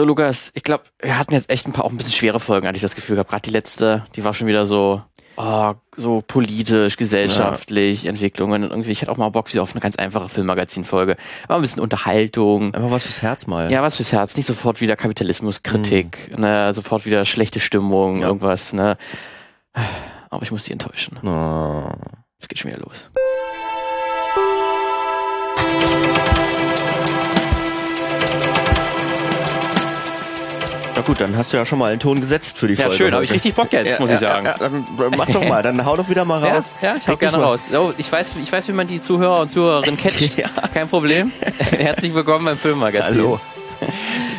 So, Lukas, ich glaube, wir hatten jetzt echt ein paar auch ein bisschen schwere Folgen, hatte ich das Gefühl gehabt. Gerade die letzte, die war schon wieder so, oh, so politisch, gesellschaftlich, ja. Entwicklungen und irgendwie. Ich hätte auch mal Bock wieder auf eine ganz einfache Filmmagazin-Folge. Aber ein bisschen Unterhaltung. Einfach was fürs Herz mal. Ja, was fürs Herz. Nicht sofort wieder Kapitalismuskritik, mhm. ne, sofort wieder schlechte Stimmung, ja. irgendwas, ne. Aber ich muss die enttäuschen. Oh. Es geht schon wieder los. Na gut, dann hast du ja schon mal einen Ton gesetzt für die ja, Folge. Ja, schön, habe ich richtig Bock jetzt, ja, muss ich sagen. Ja, dann mach doch mal, dann hau doch wieder mal raus. Ja, ich hau gerne mal. raus. Oh, ich, weiß, ich weiß, wie man die Zuhörer und Zuhörerinnen catcht. Kein Problem. Herzlich willkommen beim Filmmagazin. Hallo.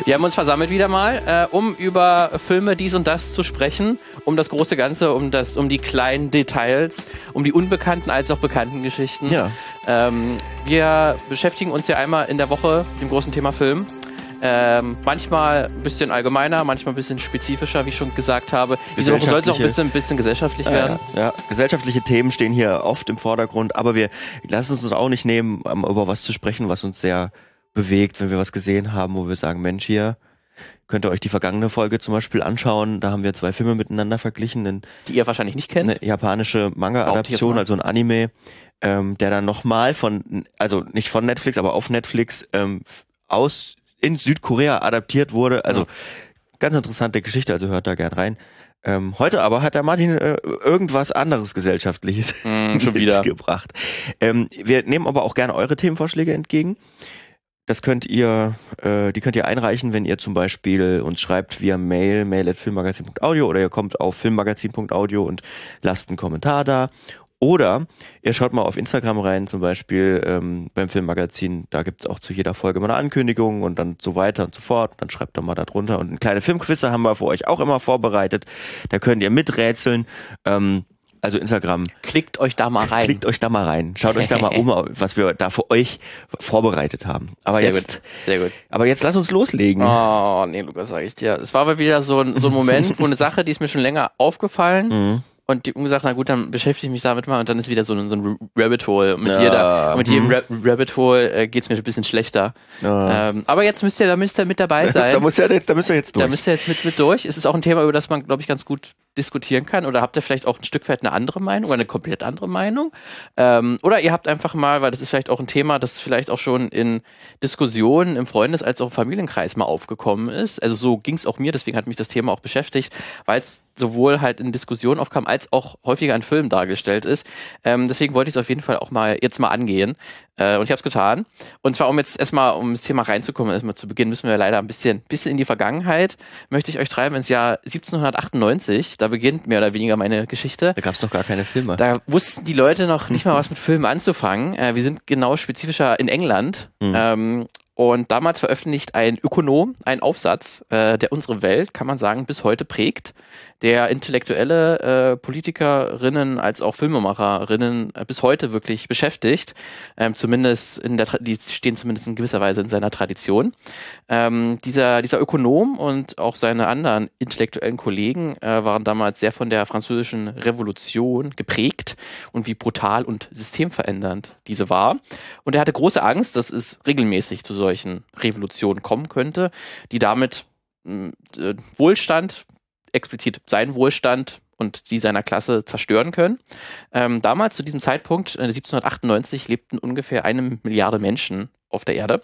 Wir haben uns versammelt wieder mal, äh, um über Filme dies und das zu sprechen, um das große Ganze, um das, um die kleinen Details, um die unbekannten als auch bekannten Geschichten. Ja. Ähm, wir beschäftigen uns ja einmal in der Woche mit dem großen Thema Film. Ähm, manchmal ein bisschen allgemeiner, manchmal ein bisschen spezifischer, wie ich schon gesagt habe. Diese Woche soll es auch ein bisschen, ein bisschen gesellschaftlich ja, werden. Ja, ja, gesellschaftliche Themen stehen hier oft im Vordergrund, aber wir lassen uns auch nicht nehmen, um über was zu sprechen, was uns sehr bewegt, wenn wir was gesehen haben, wo wir sagen, Mensch, hier könnt ihr euch die vergangene Folge zum Beispiel anschauen. Da haben wir zwei Filme miteinander verglichen. Die ihr wahrscheinlich nicht kennt. Eine japanische Manga-Adaption, also ein Anime, ähm, der dann nochmal von, also nicht von Netflix, aber auf Netflix ähm, aus in Südkorea adaptiert wurde. Also mhm. ganz interessante Geschichte, also hört da gern rein. Ähm, heute aber hat der Martin äh, irgendwas anderes gesellschaftliches mm, schon wieder gebracht. Ähm, wir nehmen aber auch gerne eure Themenvorschläge entgegen. Das könnt ihr, äh, die könnt ihr einreichen, wenn ihr zum Beispiel uns schreibt via Mail, mail.filmmagazin.audio oder ihr kommt auf filmmagazin.audio und lasst einen Kommentar da. Oder ihr schaut mal auf Instagram rein, zum Beispiel ähm, beim Filmmagazin, da gibt's auch zu jeder Folge mal eine Ankündigung und dann so weiter und so fort. Dann schreibt da mal da drunter. Und eine kleine Filmquizze haben wir für euch auch immer vorbereitet. Da könnt ihr miträtseln. Ähm, also Instagram. Klickt euch da mal rein. Klickt euch da mal rein. Schaut euch da mal um, was wir da für euch vorbereitet haben. Aber Sehr jetzt, gut. Sehr gut. Aber jetzt lass uns loslegen. Oh, nee, Lukas, sag ich dir. Es war aber wieder so ein, so ein Moment, wo eine Sache, die ist mir schon länger aufgefallen. Mhm und die gesagt, na gut, dann beschäftige ich mich damit mal und dann ist wieder so ein, so ein Rabbit Hole. Mit, ja. jeder, mit jedem Ra Rabbit Hole äh, geht es mir ein bisschen schlechter. Ja. Ähm, aber jetzt müsst ihr, da müsst ihr mit dabei sein. da, muss ja jetzt, da müsst ihr jetzt durch. Da müsst ihr jetzt mit, mit durch. Es ist auch ein Thema, über das man, glaube ich, ganz gut diskutieren kann. Oder habt ihr vielleicht auch ein Stück weit eine andere Meinung oder eine komplett andere Meinung? Ähm, oder ihr habt einfach mal, weil das ist vielleicht auch ein Thema, das vielleicht auch schon in Diskussionen im Freundes- als auch im Familienkreis mal aufgekommen ist. Also so ging es auch mir, deswegen hat mich das Thema auch beschäftigt, weil es sowohl halt in Diskussionen aufkam, als auch häufiger in Filmen dargestellt ist. Ähm, deswegen wollte ich es auf jeden Fall auch mal jetzt mal angehen. Äh, und ich habe es getan. Und zwar, um jetzt erstmal, um das Thema reinzukommen, erstmal zu Beginn, müssen wir leider ein bisschen, bisschen in die Vergangenheit, möchte ich euch treiben ins Jahr 1798. Da beginnt mehr oder weniger meine Geschichte. Da gab es noch gar keine Filme. Da wussten die Leute noch nicht mal was mit Filmen anzufangen. Äh, wir sind genau spezifischer in England. Mhm. Ähm, und damals veröffentlicht ein Ökonom einen Aufsatz, äh, der unsere Welt, kann man sagen, bis heute prägt, der intellektuelle äh, Politikerinnen als auch Filmemacherinnen äh, bis heute wirklich beschäftigt. Ähm, zumindest in der, die stehen zumindest in gewisser Weise in seiner Tradition. Ähm, dieser, dieser Ökonom und auch seine anderen intellektuellen Kollegen äh, waren damals sehr von der französischen Revolution geprägt und wie brutal und systemverändernd diese war. Und er hatte große Angst, dass es regelmäßig zu solchen Revolutionen kommen könnte, die damit äh, Wohlstand, explizit seinen Wohlstand und die seiner Klasse zerstören können. Ähm, damals, zu diesem Zeitpunkt, äh, 1798, lebten ungefähr eine Milliarde Menschen auf der Erde.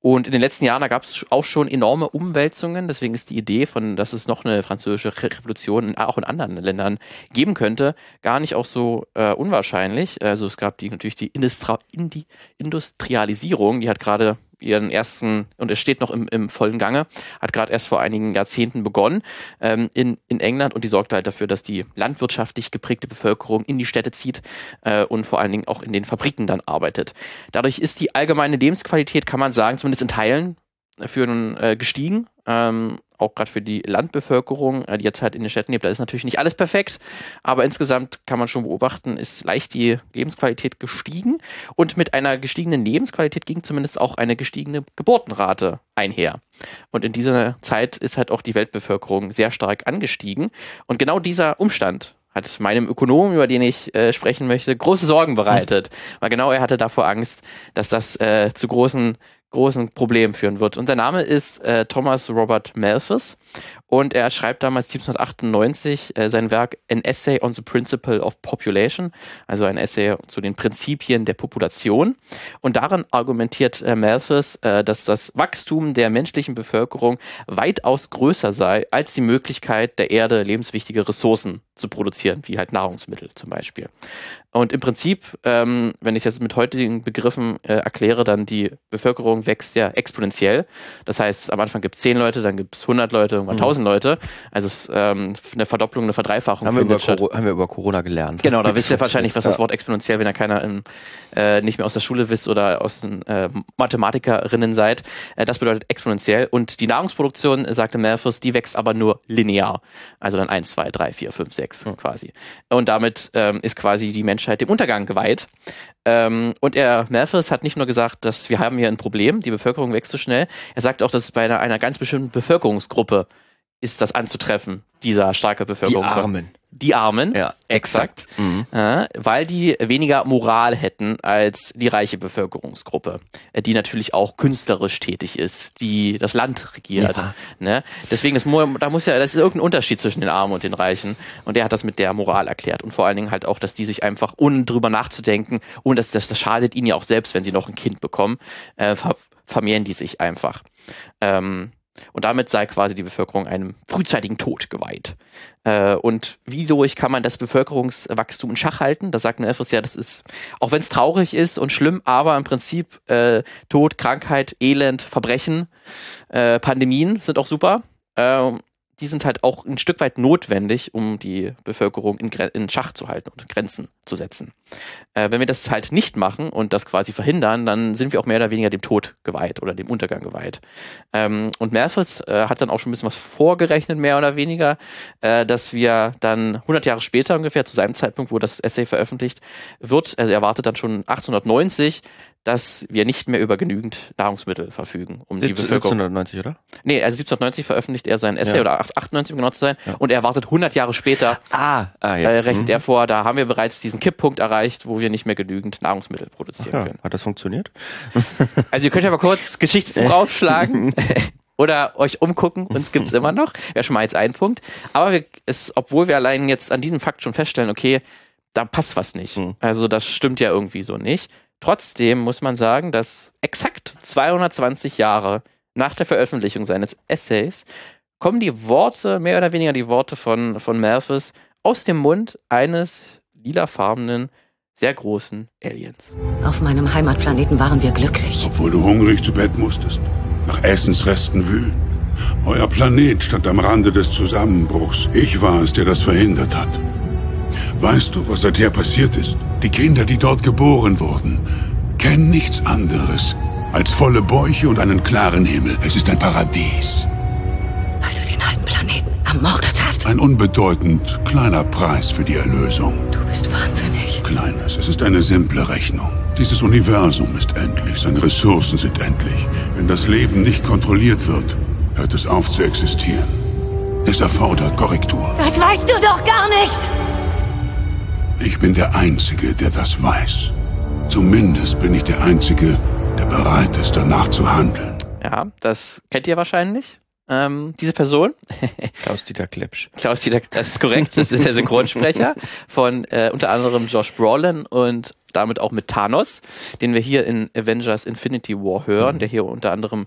Und in den letzten Jahren, da gab es auch schon enorme Umwälzungen. Deswegen ist die Idee von, dass es noch eine französische Revolution auch in anderen Ländern geben könnte, gar nicht auch so äh, unwahrscheinlich. Also es gab die natürlich die, Industri die Industrialisierung, die hat gerade ihren ersten, und es steht noch im, im vollen Gange, hat gerade erst vor einigen Jahrzehnten begonnen ähm, in, in England und die sorgt halt dafür, dass die landwirtschaftlich geprägte Bevölkerung in die Städte zieht äh, und vor allen Dingen auch in den Fabriken dann arbeitet. Dadurch ist die allgemeine Lebensqualität, kann man sagen, zumindest in Teilen für äh, gestiegen. Ähm, auch gerade für die Landbevölkerung, äh, die jetzt halt in den Städten lebt, da ist natürlich nicht alles perfekt, aber insgesamt kann man schon beobachten, ist leicht die Lebensqualität gestiegen und mit einer gestiegenen Lebensqualität ging zumindest auch eine gestiegene Geburtenrate einher. Und in dieser Zeit ist halt auch die Weltbevölkerung sehr stark angestiegen und genau dieser Umstand hat meinem Ökonomen, über den ich äh, sprechen möchte, große Sorgen bereitet. Weil genau er hatte davor Angst, dass das äh, zu großen großen Problemen führen wird. Und der Name ist äh, Thomas Robert Malthus und er schreibt damals 1798 äh, sein Werk An Essay on the Principle of Population, also ein Essay zu den Prinzipien der Population. Und darin argumentiert äh, Malthus, äh, dass das Wachstum der menschlichen Bevölkerung weitaus größer sei als die Möglichkeit der Erde lebenswichtige Ressourcen zu produzieren, wie halt Nahrungsmittel zum Beispiel. Und im Prinzip, ähm, wenn ich das mit heutigen Begriffen äh, erkläre, dann die Bevölkerung wächst ja exponentiell. Das heißt, am Anfang gibt es 10 Leute, dann gibt es 100 Leute, irgendwann mhm. 1000 Leute. Also es ist ähm, eine Verdopplung, eine Verdreifachung. Haben wir, über haben wir über Corona gelernt. Genau, da wisst ihr wahrscheinlich, was ja. das Wort exponentiell, wenn ihr keiner in, äh, nicht mehr aus der Schule wisst oder aus den äh, Mathematikerinnen seid. Äh, das bedeutet exponentiell. Und die Nahrungsproduktion, sagte Malthus, die wächst aber nur linear. Also dann 1, 2, 3, 4, 5, 6 mhm. quasi. Und damit ähm, ist quasi die Menschheit Menschheit dem Untergang geweiht. Ähm, und er, Malthus hat nicht nur gesagt, dass wir haben hier ein Problem, die Bevölkerung wächst zu so schnell, er sagt auch, dass es bei einer, einer ganz bestimmten Bevölkerungsgruppe ist das anzutreffen, dieser starke Bevölkerung. Die Armen. Die Armen, ja, exakt. Mhm. Äh, weil die weniger Moral hätten als die reiche Bevölkerungsgruppe, die natürlich auch künstlerisch tätig ist, die das Land regiert. Ja. Ne? Deswegen, das, da muss ja, das ist irgendein Unterschied zwischen den Armen und den Reichen. Und der hat das mit der Moral erklärt. Und vor allen Dingen halt auch, dass die sich einfach, ohne drüber nachzudenken, und das, das, das schadet ihnen ja auch selbst, wenn sie noch ein Kind bekommen, äh, vermehren die sich einfach. Ähm, und damit sei quasi die Bevölkerung einem frühzeitigen Tod geweiht. Äh, und wie durch kann man das Bevölkerungswachstum in Schach halten? Da sagt Nelfris ja, das ist, auch wenn es traurig ist und schlimm, aber im Prinzip äh, Tod, Krankheit, Elend, Verbrechen, äh, Pandemien sind auch super. Die sind halt auch ein Stück weit notwendig, um die Bevölkerung in, in Schach zu halten und Grenzen zu setzen. Äh, wenn wir das halt nicht machen und das quasi verhindern, dann sind wir auch mehr oder weniger dem Tod geweiht oder dem Untergang geweiht. Ähm, und Malthus äh, hat dann auch schon ein bisschen was vorgerechnet, mehr oder weniger, äh, dass wir dann 100 Jahre später ungefähr, zu seinem Zeitpunkt, wo das Essay veröffentlicht wird, also er wartet dann schon 1890, dass wir nicht mehr über genügend Nahrungsmittel verfügen, um 17, die Bevölkerung. 1790, oder? Nee, also 1790 veröffentlicht er sein Essay ja. oder 98, um genau zu sein. Ja. Und er erwartet 100 Jahre später, ah, ah, jetzt. Äh, rechnet mhm. er vor, da haben wir bereits diesen Kipppunkt erreicht, wo wir nicht mehr genügend Nahrungsmittel produzieren ja, können. Hat das funktioniert? Also ihr könnt ja mal kurz Geschichtsbuch aufschlagen. oder euch umgucken, uns gibt es immer noch. Wäre schon mal jetzt ein Punkt. Aber wir, es, obwohl wir allein jetzt an diesem Fakt schon feststellen, okay, da passt was nicht. Mhm. Also das stimmt ja irgendwie so nicht. Trotzdem muss man sagen, dass exakt 220 Jahre nach der Veröffentlichung seines Essays kommen die Worte, mehr oder weniger die Worte von, von Malthus, aus dem Mund eines lilafarbenen, sehr großen Aliens. Auf meinem Heimatplaneten waren wir glücklich. Obwohl du hungrig zu Bett musstest, nach Essensresten wühlen. Euer Planet stand am Rande des Zusammenbruchs. Ich war es, der das verhindert hat. Weißt du, was seither passiert ist? Die Kinder, die dort geboren wurden, kennen nichts anderes als volle Bäuche und einen klaren Himmel. Es ist ein Paradies. Weil du den halben Planeten ermordet hast. Ein unbedeutend kleiner Preis für die Erlösung. Du bist wahnsinnig. Kleines. Es ist eine simple Rechnung. Dieses Universum ist endlich. Seine Ressourcen sind endlich. Wenn das Leben nicht kontrolliert wird, hört es auf zu existieren. Es erfordert Korrektur. Das weißt du doch gar nicht! Ich bin der Einzige, der das weiß. Zumindest bin ich der Einzige, der bereit ist, danach zu handeln. Ja, das kennt ihr wahrscheinlich. Ähm, diese Person. Klaus-Dieter Klepsch. Klaus-Dieter, das ist korrekt. Das ist der Synchronsprecher von äh, unter anderem Josh Brolin und damit auch mit Thanos, den wir hier in Avengers Infinity War hören, mhm. der hier unter anderem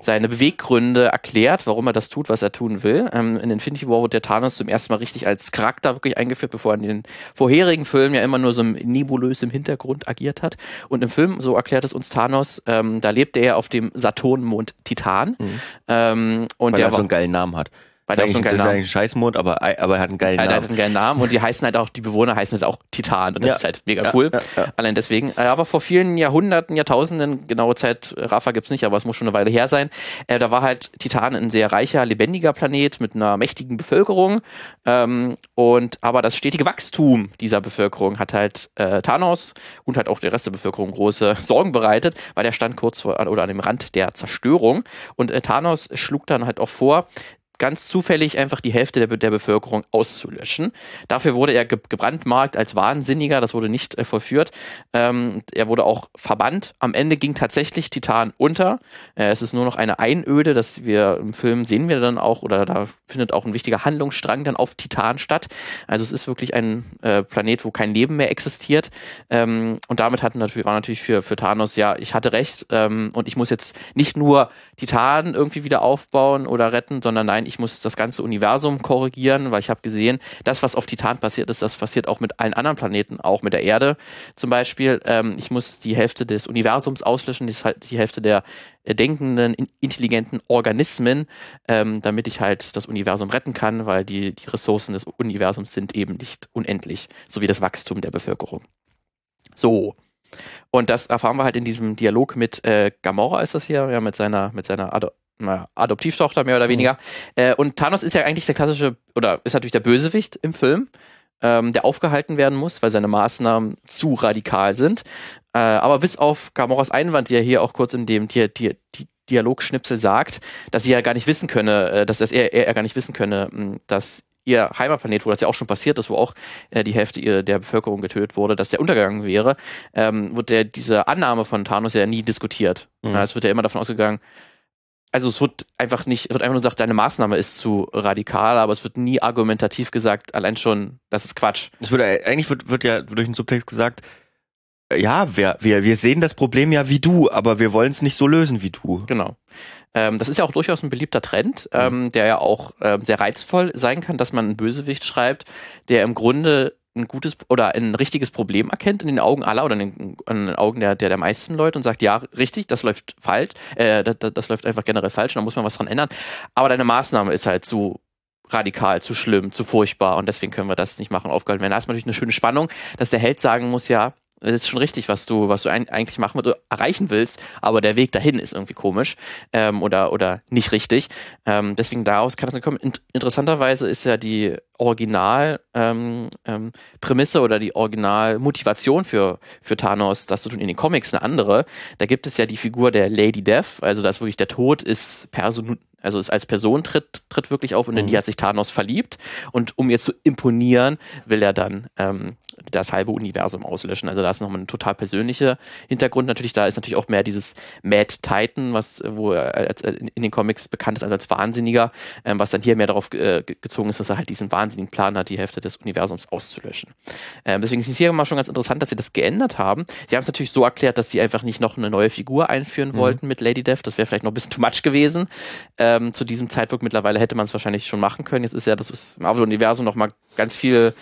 seine Beweggründe erklärt, warum er das tut, was er tun will. Ähm, in Infinity War wird der Thanos zum ersten Mal richtig als Charakter wirklich eingeführt, bevor er in den vorherigen Filmen ja immer nur so nebulös im Hintergrund agiert hat. Und im Film, so erklärt es uns Thanos, ähm, da lebt er auf dem Saturnmond Titan. Mhm. Ähm, und Weil der er so einen geilen Namen hat. Weil das, ist, das ist eigentlich ein Scheißmond, aber, aber er hat einen geilen Namen. Er hat einen geilen Namen und die heißen halt auch, die Bewohner heißen halt auch Titan und das ja. ist halt mega cool. Ja, ja, Allein deswegen. Äh, aber vor vielen Jahrhunderten, Jahrtausenden, genaue Zeit, Rafa gibt's nicht, aber es muss schon eine Weile her sein, äh, da war halt Titan ein sehr reicher, lebendiger Planet mit einer mächtigen Bevölkerung. Ähm, und aber das stetige Wachstum dieser Bevölkerung hat halt äh, Thanos und halt auch der Rest der Bevölkerung große Sorgen bereitet, weil der stand kurz vor oder an dem Rand der Zerstörung. Und äh, Thanos schlug dann halt auch vor, ganz zufällig einfach die Hälfte der, der Bevölkerung auszulöschen. Dafür wurde er ge gebrandmarkt als Wahnsinniger, das wurde nicht äh, vollführt. Ähm, er wurde auch verbannt. Am Ende ging tatsächlich Titan unter. Äh, es ist nur noch eine Einöde, das wir im Film sehen wir dann auch, oder da findet auch ein wichtiger Handlungsstrang dann auf Titan statt. Also es ist wirklich ein äh, Planet, wo kein Leben mehr existiert. Ähm, und damit hatten natürlich, war natürlich für, für Thanos, ja, ich hatte recht ähm, und ich muss jetzt nicht nur Titan irgendwie wieder aufbauen oder retten, sondern nein, ich muss das ganze Universum korrigieren, weil ich habe gesehen, das, was auf Titan passiert ist, das passiert auch mit allen anderen Planeten, auch mit der Erde zum Beispiel. Ähm, ich muss die Hälfte des Universums auslöschen, die, die Hälfte der äh, denkenden, intelligenten Organismen, ähm, damit ich halt das Universum retten kann, weil die, die Ressourcen des Universums sind eben nicht unendlich, so wie das Wachstum der Bevölkerung. So. Und das erfahren wir halt in diesem Dialog mit äh, Gamora, ist das hier, ja, mit seiner, mit seiner Ado naja, Adoptivtochter mehr oder mhm. weniger. Mhm. Und Thanos ist ja eigentlich der klassische, oder ist natürlich der Bösewicht im Film, ähm, der aufgehalten werden muss, weil seine Maßnahmen zu radikal sind. Äh, aber bis auf Gamoras Einwand, die er hier auch kurz in dem Di Di Di Dialogschnipsel sagt, dass sie ja gar nicht wissen könne, äh, dass, dass er, er gar nicht wissen könne, dass ihr Heimatplanet, wo das ja auch schon passiert ist, wo auch äh, die Hälfte der Bevölkerung getötet wurde, dass der untergegangen wäre, ähm, wird der, diese Annahme von Thanos ja nie diskutiert. Mhm. es wird ja immer davon ausgegangen, also es wird einfach nicht, es wird einfach nur gesagt, deine Maßnahme ist zu radikal, aber es wird nie argumentativ gesagt, allein schon, das ist Quatsch. Es wird eigentlich wird, wird ja durch den Subtext gesagt, ja, wir, wir, wir sehen das Problem ja wie du, aber wir wollen es nicht so lösen wie du. Genau. Ähm, das ist ja auch durchaus ein beliebter Trend, ähm, der ja auch ähm, sehr reizvoll sein kann, dass man einen Bösewicht schreibt, der im Grunde ein gutes oder ein richtiges Problem erkennt in den Augen aller oder in den, in den Augen der, der, der meisten Leute und sagt, ja, richtig, das läuft falsch, äh, das, das läuft einfach generell falsch und da muss man was dran ändern. Aber deine Maßnahme ist halt zu radikal, zu schlimm, zu furchtbar und deswegen können wir das nicht machen, aufgehalten werden. Da ist natürlich eine schöne Spannung, dass der Held sagen muss, ja, das ist schon richtig, was du, was du ein, eigentlich machen, erreichen willst, aber der Weg dahin ist irgendwie komisch ähm, oder, oder nicht richtig. Ähm, deswegen daraus kann das nicht kommen. In, interessanterweise ist ja die Original ähm, ähm, Prämisse oder die Original-Motivation für, für Thanos, das zu tun in den Comics, eine andere. Da gibt es ja die Figur der Lady Death, also dass wirklich der Tod ist person also ist als Person tritt, tritt wirklich auf und in die mhm. hat sich Thanos verliebt und um ihr zu imponieren, will er dann ähm, das halbe Universum auslöschen. Also da ist nochmal ein total persönlicher Hintergrund. Natürlich, da ist natürlich auch mehr dieses Mad Titan, was wo er in den Comics bekannt ist also als Wahnsinniger, ähm, was dann hier mehr darauf äh, gezogen ist, dass er halt diesen wahnsinnigen Plan hat, die Hälfte des Universums auszulöschen. Ähm, deswegen ist es hier mal schon ganz interessant, dass sie das geändert haben. Sie haben es natürlich so erklärt, dass sie einfach nicht noch eine neue Figur einführen mhm. wollten mit Lady Death. Das wäre vielleicht noch ein bisschen too much gewesen. Ähm, zu diesem Zeitpunkt mittlerweile hätte man es wahrscheinlich schon machen können. Jetzt ist ja das Marvel-Universum noch mal ganz viel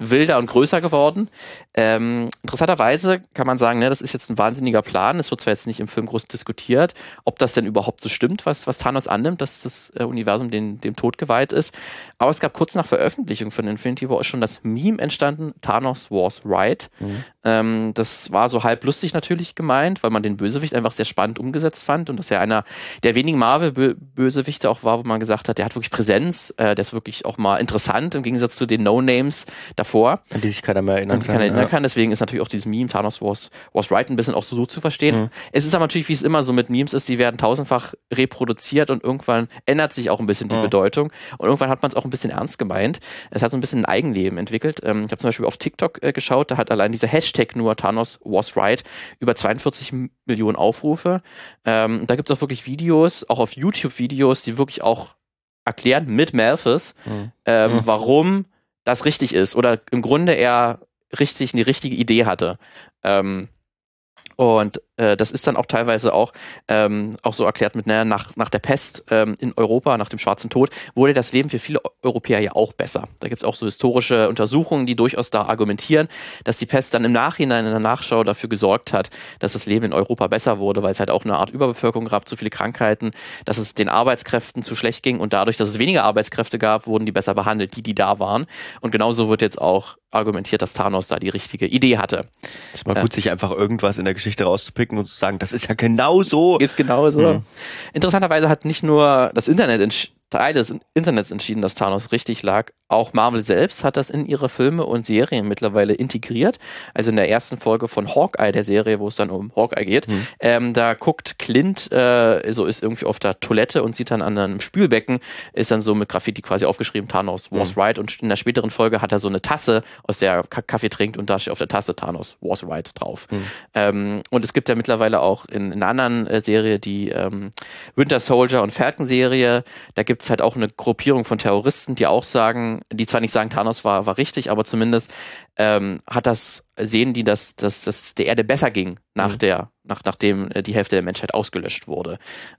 wilder und größer geworden. Ähm, interessanterweise kann man sagen, ne, das ist jetzt ein wahnsinniger Plan. Es wird zwar jetzt nicht im Film groß diskutiert, ob das denn überhaupt so stimmt, was, was Thanos annimmt, dass das äh, Universum den, dem Tod geweiht ist. Aber es gab kurz nach Veröffentlichung von Infinity War schon das Meme entstanden, Thanos was right. Mhm. Ähm, das war so halb lustig natürlich gemeint, weil man den Bösewicht einfach sehr spannend umgesetzt fand und dass er einer der wenigen Marvel-Bösewichte auch war, wo man gesagt hat, der hat wirklich Präsenz, äh, der ist wirklich auch mal interessant im Gegensatz zu den No-Names davor. An die sich keiner mehr erinnern kann. Keiner erinnern ja. kann. Deswegen ist natürlich auch dieses Meme Thanos was, was right ein bisschen auch so, so zu verstehen. Mhm. Es ist aber natürlich, wie es immer so mit Memes ist, die werden tausendfach reproduziert und irgendwann ändert sich auch ein bisschen die mhm. Bedeutung und irgendwann hat man es auch ein bisschen ernst gemeint. Es hat so ein bisschen ein Eigenleben entwickelt. Ähm, ich habe zum Beispiel auf TikTok äh, geschaut, da hat allein dieser Hashtag Hashtag nur Thanos was right über 42 Millionen Aufrufe. Ähm, da gibt es auch wirklich Videos, auch auf YouTube Videos, die wirklich auch erklären mit Malthus, mhm. ähm, mhm. warum das richtig ist oder im Grunde er richtig eine richtige Idee hatte. Ähm, und äh, das ist dann auch teilweise auch, ähm, auch so erklärt mit, naja, nach, nach der Pest ähm, in Europa, nach dem Schwarzen Tod, wurde das Leben für viele Europäer ja auch besser. Da gibt es auch so historische Untersuchungen, die durchaus da argumentieren, dass die Pest dann im Nachhinein in der Nachschau dafür gesorgt hat, dass das Leben in Europa besser wurde, weil es halt auch eine Art Überbevölkerung gab, zu viele Krankheiten, dass es den Arbeitskräften zu schlecht ging und dadurch, dass es weniger Arbeitskräfte gab, wurden die besser behandelt, die, die da waren. Und genauso wird jetzt auch argumentiert, dass Thanos da die richtige Idee hatte. Es war gut, sich einfach irgendwas in der Geschichte rauszupicken und zu sagen, das ist ja genau so. Ist genau so. Mhm. Interessanterweise hat nicht nur das Internet Teil des Internets entschieden, dass Thanos richtig lag, auch Marvel selbst hat das in ihre Filme und Serien mittlerweile integriert. Also in der ersten Folge von Hawkeye, der Serie, wo es dann um Hawkeye geht, mhm. ähm, da guckt Clint, äh, so ist irgendwie auf der Toilette und sieht dann an einem Spülbecken, ist dann so mit Graffiti quasi aufgeschrieben, Thanos was mhm. right. Und in der späteren Folge hat er so eine Tasse, aus der er Kaffee trinkt und da steht auf der Tasse Thanos was right drauf. Mhm. Ähm, und es gibt ja mittlerweile auch in, in einer anderen äh, Serie, die ähm, Winter Soldier und Falcon Serie, da gibt es halt auch eine Gruppierung von Terroristen, die auch sagen, die zwar nicht sagen, Thanos war, war richtig, aber zumindest ähm, hat das, sehen die, dass, dass, dass der Erde besser ging nach mhm. der, nach, nachdem äh, die Hälfte der Menschheit ausgelöscht wurde.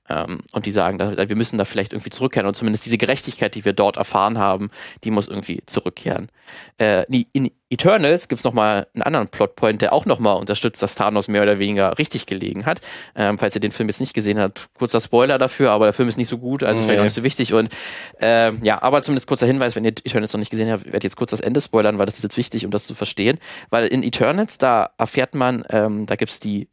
Ähm, und die sagen, da, wir müssen da vielleicht irgendwie zurückkehren. Und zumindest diese Gerechtigkeit, die wir dort erfahren haben, die muss irgendwie zurückkehren. Äh, in Eternals gibt es nochmal einen anderen Plotpoint, der auch nochmal unterstützt, dass Thanos mehr oder weniger richtig gelegen hat. Ähm, falls ihr den Film jetzt nicht gesehen habt, kurzer Spoiler dafür, aber der Film ist nicht so gut, also nee. ist vielleicht auch nicht so wichtig. Und äh, ja, aber zumindest kurzer Hinweis, wenn ihr Eternals noch nicht gesehen habt, werde ich jetzt kurz das Ende spoilern, weil das ist jetzt wichtig, um das zu verstehen. Weil in Eternals, da erfährt man, ähm, da gibt es die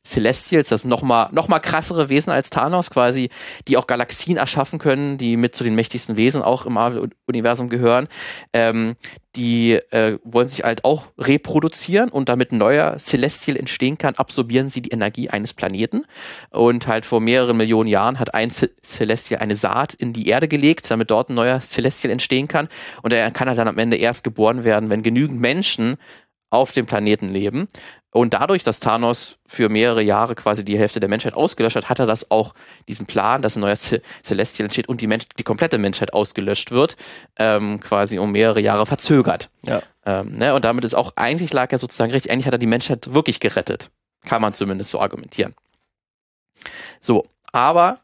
Celestials, das nochmal noch mal krassere Wesen als Thanos quasi, die auch Galaxien erschaffen können, die mit zu den mächtigsten Wesen auch im Marvel-Universum gehören. Ähm, die äh, wollen sich halt auch reproduzieren und damit ein neuer Celestial entstehen kann, absorbieren sie die Energie eines Planeten. Und halt vor mehreren Millionen Jahren hat ein Celestial eine Saat in die Erde gelegt, damit dort ein neuer Celestial entstehen kann. Und er kann halt dann am Ende erst geboren werden, wenn genügend Menschen auf dem Planeten leben. Und dadurch, dass Thanos für mehrere Jahre quasi die Hälfte der Menschheit ausgelöscht hat, hat er das auch, diesen Plan, dass ein neuer Celestial entsteht und die, Mensch, die komplette Menschheit ausgelöscht wird, ähm, quasi um mehrere Jahre verzögert. Ja. Ähm, ne? Und damit ist auch, eigentlich lag er sozusagen richtig, eigentlich hat er die Menschheit wirklich gerettet. Kann man zumindest so argumentieren. So, aber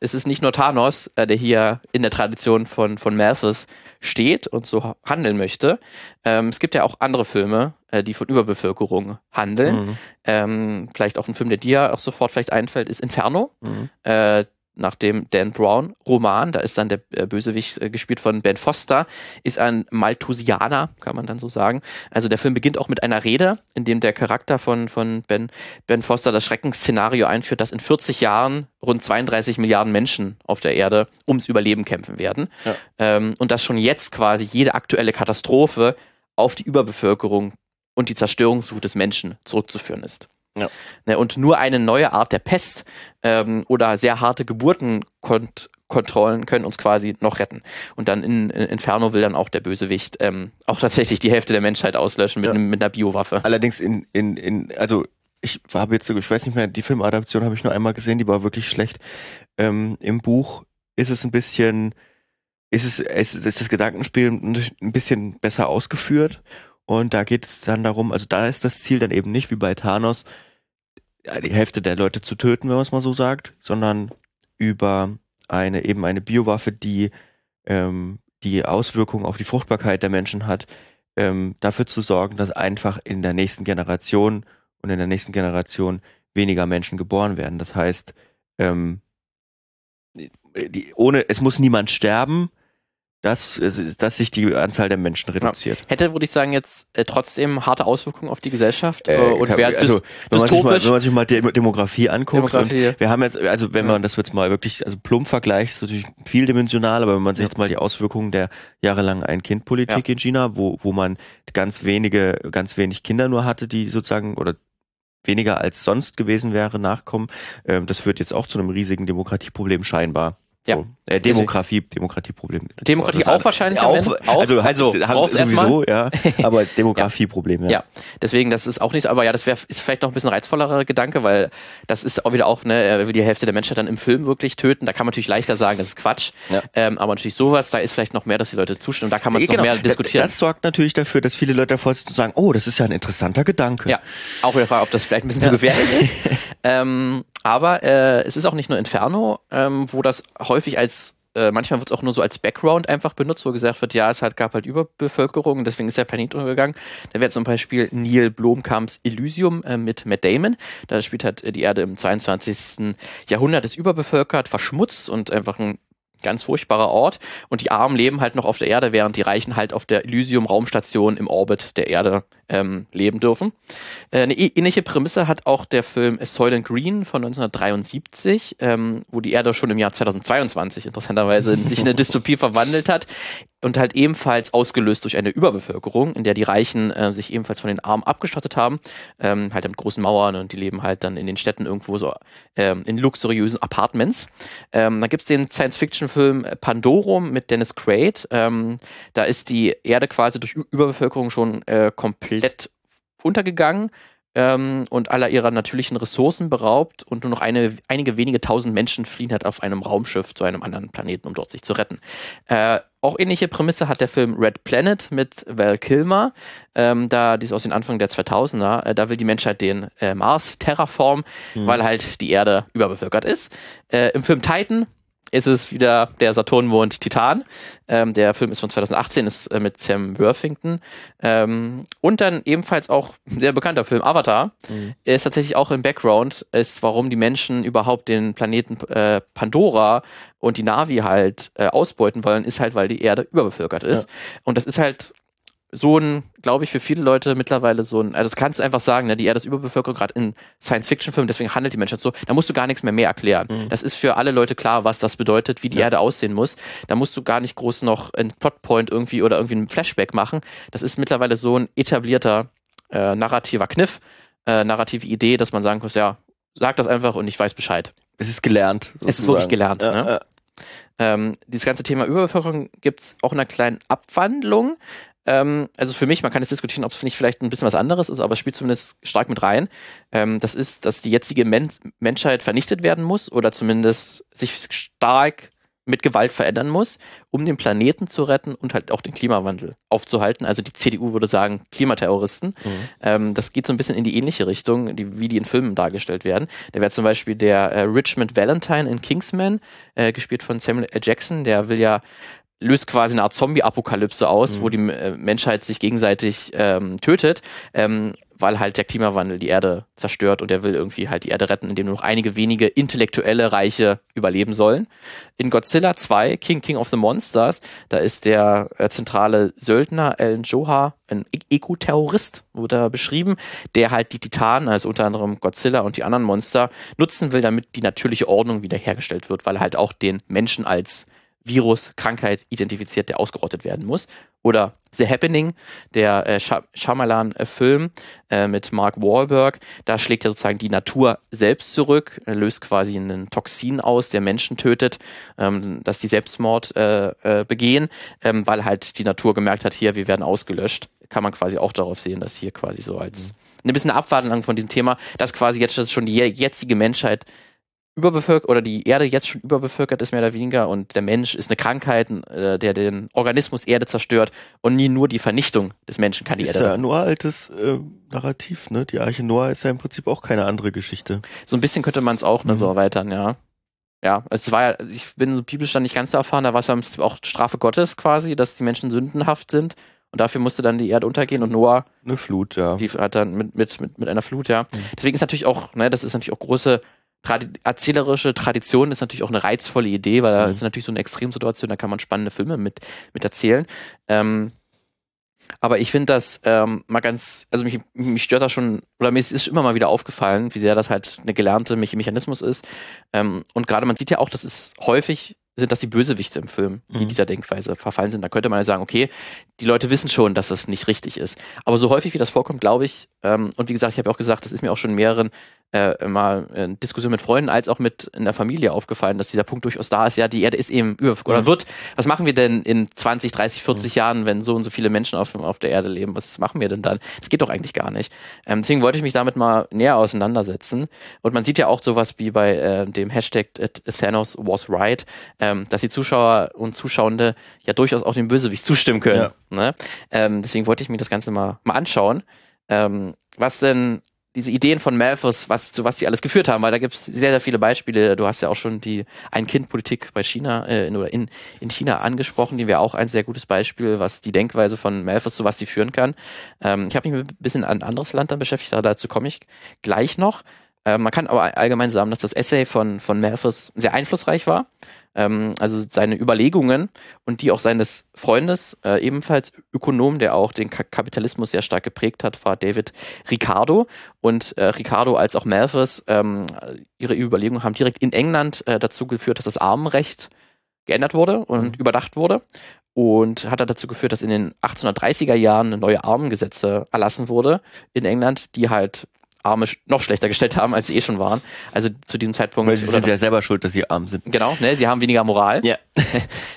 es ist nicht nur Thanos, äh, der hier in der Tradition von, von Malthus steht und so handeln möchte. Ähm, es gibt ja auch andere Filme, äh, die von Überbevölkerung handeln. Mhm. Ähm, vielleicht auch ein Film, der dir auch sofort vielleicht einfällt, ist Inferno. Mhm. Äh, nach dem Dan Brown Roman, da ist dann der äh, Bösewicht äh, gespielt von Ben Foster, ist ein Malthusianer, kann man dann so sagen. Also der Film beginnt auch mit einer Rede, in dem der Charakter von, von Ben, ben Foster das Schreckensszenario einführt, dass in 40 Jahren rund 32 Milliarden Menschen auf der Erde ums Überleben kämpfen werden. Ja. Ähm, und dass schon jetzt quasi jede aktuelle Katastrophe auf die Überbevölkerung und die Zerstörungswut des Menschen zurückzuführen ist. Ja. Ne, und nur eine neue Art der Pest ähm, oder sehr harte Geburtenkontrollen können uns quasi noch retten. Und dann in, in Inferno will dann auch der Bösewicht ähm, auch tatsächlich die Hälfte der Menschheit auslöschen mit, ja. mit einer Biowaffe. Allerdings in, in, in also ich habe jetzt, ich weiß nicht mehr, die Filmadaption habe ich nur einmal gesehen, die war wirklich schlecht. Ähm, Im Buch ist es ein bisschen, ist es, ist, ist das Gedankenspiel ein bisschen besser ausgeführt und da geht es dann darum, also da ist das Ziel dann eben nicht wie bei Thanos, die Hälfte der Leute zu töten, wenn man es mal so sagt, sondern über eine eben eine Biowaffe, die ähm, die Auswirkungen auf die Fruchtbarkeit der Menschen hat, ähm, dafür zu sorgen, dass einfach in der nächsten Generation und in der nächsten Generation weniger Menschen geboren werden. Das heißt, ähm, die, ohne es muss niemand sterben, dass, dass sich die Anzahl der Menschen reduziert. Ja. Hätte, würde ich sagen, jetzt äh, trotzdem harte Auswirkungen auf die Gesellschaft äh, äh und wäre also, wenn man, sich mal, wenn man sich mal die Demografie anguckt, Demografie. wir haben jetzt, also wenn ja. man das jetzt mal wirklich, also plump vergleicht, ist natürlich vieldimensional, aber wenn man sich ja. jetzt mal die Auswirkungen der jahrelangen Ein-Kind-Politik in China, wo, wo man ganz wenige, ganz wenig Kinder nur hatte, die sozusagen, oder weniger als sonst gewesen wäre, nachkommen, ähm, das führt jetzt auch zu einem riesigen Demokratieproblem scheinbar. Ja. So. Äh, Demografie, Demokratieproblem. Demokratie auch wahrscheinlich auch, Also, also haben sowieso, ja. Aber Demografieproblem, ja. ja. Deswegen, das ist auch nicht, aber ja, das wäre ist vielleicht noch ein bisschen reizvollerer Gedanke, weil das ist auch wieder auch, ne, will die Hälfte der Menschheit dann im Film wirklich töten. Da kann man natürlich leichter sagen, das ist Quatsch. Ja. Ähm, aber natürlich sowas, da ist vielleicht noch mehr, dass die Leute zustimmen. Da kann man es genau. noch mehr diskutieren. Das sorgt natürlich dafür, dass viele Leute davor sagen, oh, das ist ja ein interessanter Gedanke. Ja. Auch wieder fragen, ob das vielleicht ein bisschen zu gefährlich ist. ähm, aber äh, es ist auch nicht nur Inferno, ähm, wo das häufig als äh, manchmal wird es auch nur so als Background einfach benutzt, wo gesagt wird, ja, es halt, gab halt Überbevölkerung, deswegen ist der Planet untergegangen. Da wäre zum Beispiel Neil Blomkamps Elysium äh, mit Matt Damon. Da spielt halt die Erde im 22. Jahrhundert, ist überbevölkert, verschmutzt und einfach ein ganz furchtbarer Ort. Und die Armen leben halt noch auf der Erde, während die Reichen halt auf der Elysium-Raumstation im Orbit der Erde ähm, leben dürfen. Äh, eine ähnliche Prämisse hat auch der Film Soylent Green von 1973, ähm, wo die Erde schon im Jahr 2022 interessanterweise in sich eine Dystopie verwandelt hat. Und halt ebenfalls ausgelöst durch eine Überbevölkerung, in der die Reichen äh, sich ebenfalls von den Armen abgestattet haben, ähm, halt mit großen Mauern und die leben halt dann in den Städten irgendwo so ähm, in luxuriösen Apartments. Ähm, da gibt's den Science-Fiction-Film Pandorum mit Dennis Quaid. Ähm, da ist die Erde quasi durch Überbevölkerung schon äh, komplett untergegangen ähm, und aller ihrer natürlichen Ressourcen beraubt und nur noch eine, einige wenige tausend Menschen fliehen halt auf einem Raumschiff zu einem anderen Planeten, um dort sich zu retten. Äh, auch ähnliche Prämisse hat der Film Red Planet mit Val Kilmer. Ähm, da, die ist aus den Anfang der 2000er. Äh, da will die Menschheit den äh, Mars terraformen, mhm. weil halt die Erde überbevölkert ist. Äh, Im Film Titan ist es wieder der Saturnmond Titan. Ähm, der Film ist von 2018, ist äh, mit Sam Worthington. Ähm, und dann ebenfalls auch ein sehr bekannter Film Avatar. Mhm. Ist tatsächlich auch im Background, ist warum die Menschen überhaupt den Planeten äh, Pandora und die Navi halt äh, ausbeuten wollen, ist halt, weil die Erde überbevölkert ist. Ja. Und das ist halt so ein, glaube ich, für viele Leute mittlerweile so ein, also das kannst du einfach sagen, ne, die Erde ist Überbevölkerung, gerade in Science-Fiction-Filmen, deswegen handelt die Menschheit so, da musst du gar nichts mehr mehr erklären. Mhm. Das ist für alle Leute klar, was das bedeutet, wie die ja. Erde aussehen muss. Da musst du gar nicht groß noch einen Plotpoint irgendwie oder irgendwie einen Flashback machen. Das ist mittlerweile so ein etablierter äh, narrativer Kniff, äh, narrative Idee, dass man sagen muss, ja, sag das einfach und ich weiß Bescheid. Es ist gelernt. Sozusagen. Es ist wirklich gelernt. Ja, ne? ja. Ähm, dieses ganze Thema Überbevölkerung gibt es auch in einer kleinen Abwandlung. Ähm, also für mich, man kann jetzt diskutieren, ob es nicht vielleicht ein bisschen was anderes ist, aber es spielt zumindest stark mit rein. Ähm, das ist, dass die jetzige Men Menschheit vernichtet werden muss oder zumindest sich stark mit Gewalt verändern muss, um den Planeten zu retten und halt auch den Klimawandel aufzuhalten. Also die CDU würde sagen Klimaterroristen. Mhm. Ähm, das geht so ein bisschen in die ähnliche Richtung, die, wie die in Filmen dargestellt werden. Da wäre zum Beispiel der äh, Richmond Valentine in Kingsman, äh, gespielt von Samuel L. Jackson, der will ja löst quasi eine Art Zombie-Apokalypse aus, mhm. wo die äh, Menschheit sich gegenseitig ähm, tötet, ähm, weil halt der Klimawandel die Erde zerstört und er will irgendwie halt die Erde retten, indem nur noch einige wenige intellektuelle Reiche überleben sollen. In Godzilla 2, King King of the Monsters, da ist der äh, zentrale Söldner Alan Johar, ein Eco-Terrorist, wurde er beschrieben, der halt die Titanen, also unter anderem Godzilla und die anderen Monster, nutzen will, damit die natürliche Ordnung wiederhergestellt wird, weil er halt auch den Menschen als Virus, Krankheit identifiziert, der ausgerottet werden muss. Oder The Happening, der äh, Shyamalan-Film äh, mit Mark Wahlberg. Da schlägt ja sozusagen die Natur selbst zurück, löst quasi einen Toxin aus, der Menschen tötet, ähm, dass die Selbstmord äh, äh, begehen, ähm, weil halt die Natur gemerkt hat, hier, wir werden ausgelöscht. Kann man quasi auch darauf sehen, dass hier quasi so als mhm. ein bisschen Abwartung von diesem Thema, dass quasi jetzt schon die jetzige Menschheit überbevölkert oder die Erde jetzt schon überbevölkert ist, mehr oder weniger, und der Mensch ist eine Krankheit, äh, der den Organismus Erde zerstört und nie nur die Vernichtung des Menschen kann die ist Erde. Ist ja nur altes äh, Narrativ, ne? Die Arche Noah ist ja im Prinzip auch keine andere Geschichte. So ein bisschen könnte man es auch mhm. ne, so erweitern, ja. Ja, es war ja, ich bin so biblisch dann nicht ganz so erfahren, da war es ja auch Strafe Gottes quasi, dass die Menschen sündenhaft sind. Und dafür musste dann die Erde untergehen und Noah. Eine Flut, ja. Die hat dann mit, mit, mit, mit einer Flut, ja. Mhm. Deswegen ist natürlich auch, ne, das ist natürlich auch große Tradi erzählerische Tradition ist natürlich auch eine reizvolle Idee, weil mhm. da ist natürlich so eine Extremsituation, da kann man spannende Filme mit, mit erzählen. Ähm, aber ich finde das ähm, mal ganz, also mich, mich stört das schon, oder mir ist immer mal wieder aufgefallen, wie sehr das halt eine gelernte Mechanismus ist. Ähm, und gerade man sieht ja auch, dass es häufig sind das die Bösewichte im Film, die mhm. dieser Denkweise verfallen sind. Da könnte man ja sagen, okay, die Leute wissen schon, dass das nicht richtig ist. Aber so häufig wie das vorkommt, glaube ich, ähm, und wie gesagt, ich habe auch gesagt, das ist mir auch schon in mehreren äh, mal in Diskussionen mit Freunden als auch mit in der Familie aufgefallen, dass dieser Punkt durchaus da ist. Ja, die Erde ist eben über oder mhm. wird. Was machen wir denn in 20, 30, 40 mhm. Jahren, wenn so und so viele Menschen auf, auf der Erde leben? Was machen wir denn dann? Das geht doch eigentlich gar nicht. Ähm, deswegen wollte ich mich damit mal näher auseinandersetzen. Und man sieht ja auch sowas wie bei äh, dem Hashtag Thanos was right, ähm, dass die Zuschauer und Zuschauende ja durchaus auch dem Bösewicht zustimmen können. Ja. Ne? Ähm, deswegen wollte ich mir das Ganze mal, mal anschauen. Ähm, was denn diese Ideen von Malthus, was, zu was sie alles geführt haben, weil da gibt es sehr, sehr viele Beispiele. Du hast ja auch schon die Ein-Kind-Politik bei China äh, in, oder in, in China angesprochen, die wäre auch ein sehr gutes Beispiel, was die Denkweise von Malthus zu was sie führen kann. Ähm, ich habe mich ein bisschen an ein anderes Land dann beschäftigt, dazu komme ich gleich noch. Äh, man kann aber allgemein sagen, dass das Essay von, von Malthus sehr einflussreich war ähm, also seine Überlegungen und die auch seines Freundes, äh, ebenfalls Ökonom, der auch den Ka Kapitalismus sehr stark geprägt hat, war David Ricardo. Und äh, Ricardo als auch Malthus, ähm, ihre Überlegungen haben direkt in England äh, dazu geführt, dass das Armenrecht geändert wurde und überdacht wurde und hat dazu geführt, dass in den 1830er Jahren eine neue Armengesetze erlassen wurde in England, die halt Arme noch schlechter gestellt haben, als sie eh schon waren. Also zu diesem Zeitpunkt. Weil sie sind ja selber schuld, dass sie arm sind. Genau, ne, sie haben weniger Moral. Ja.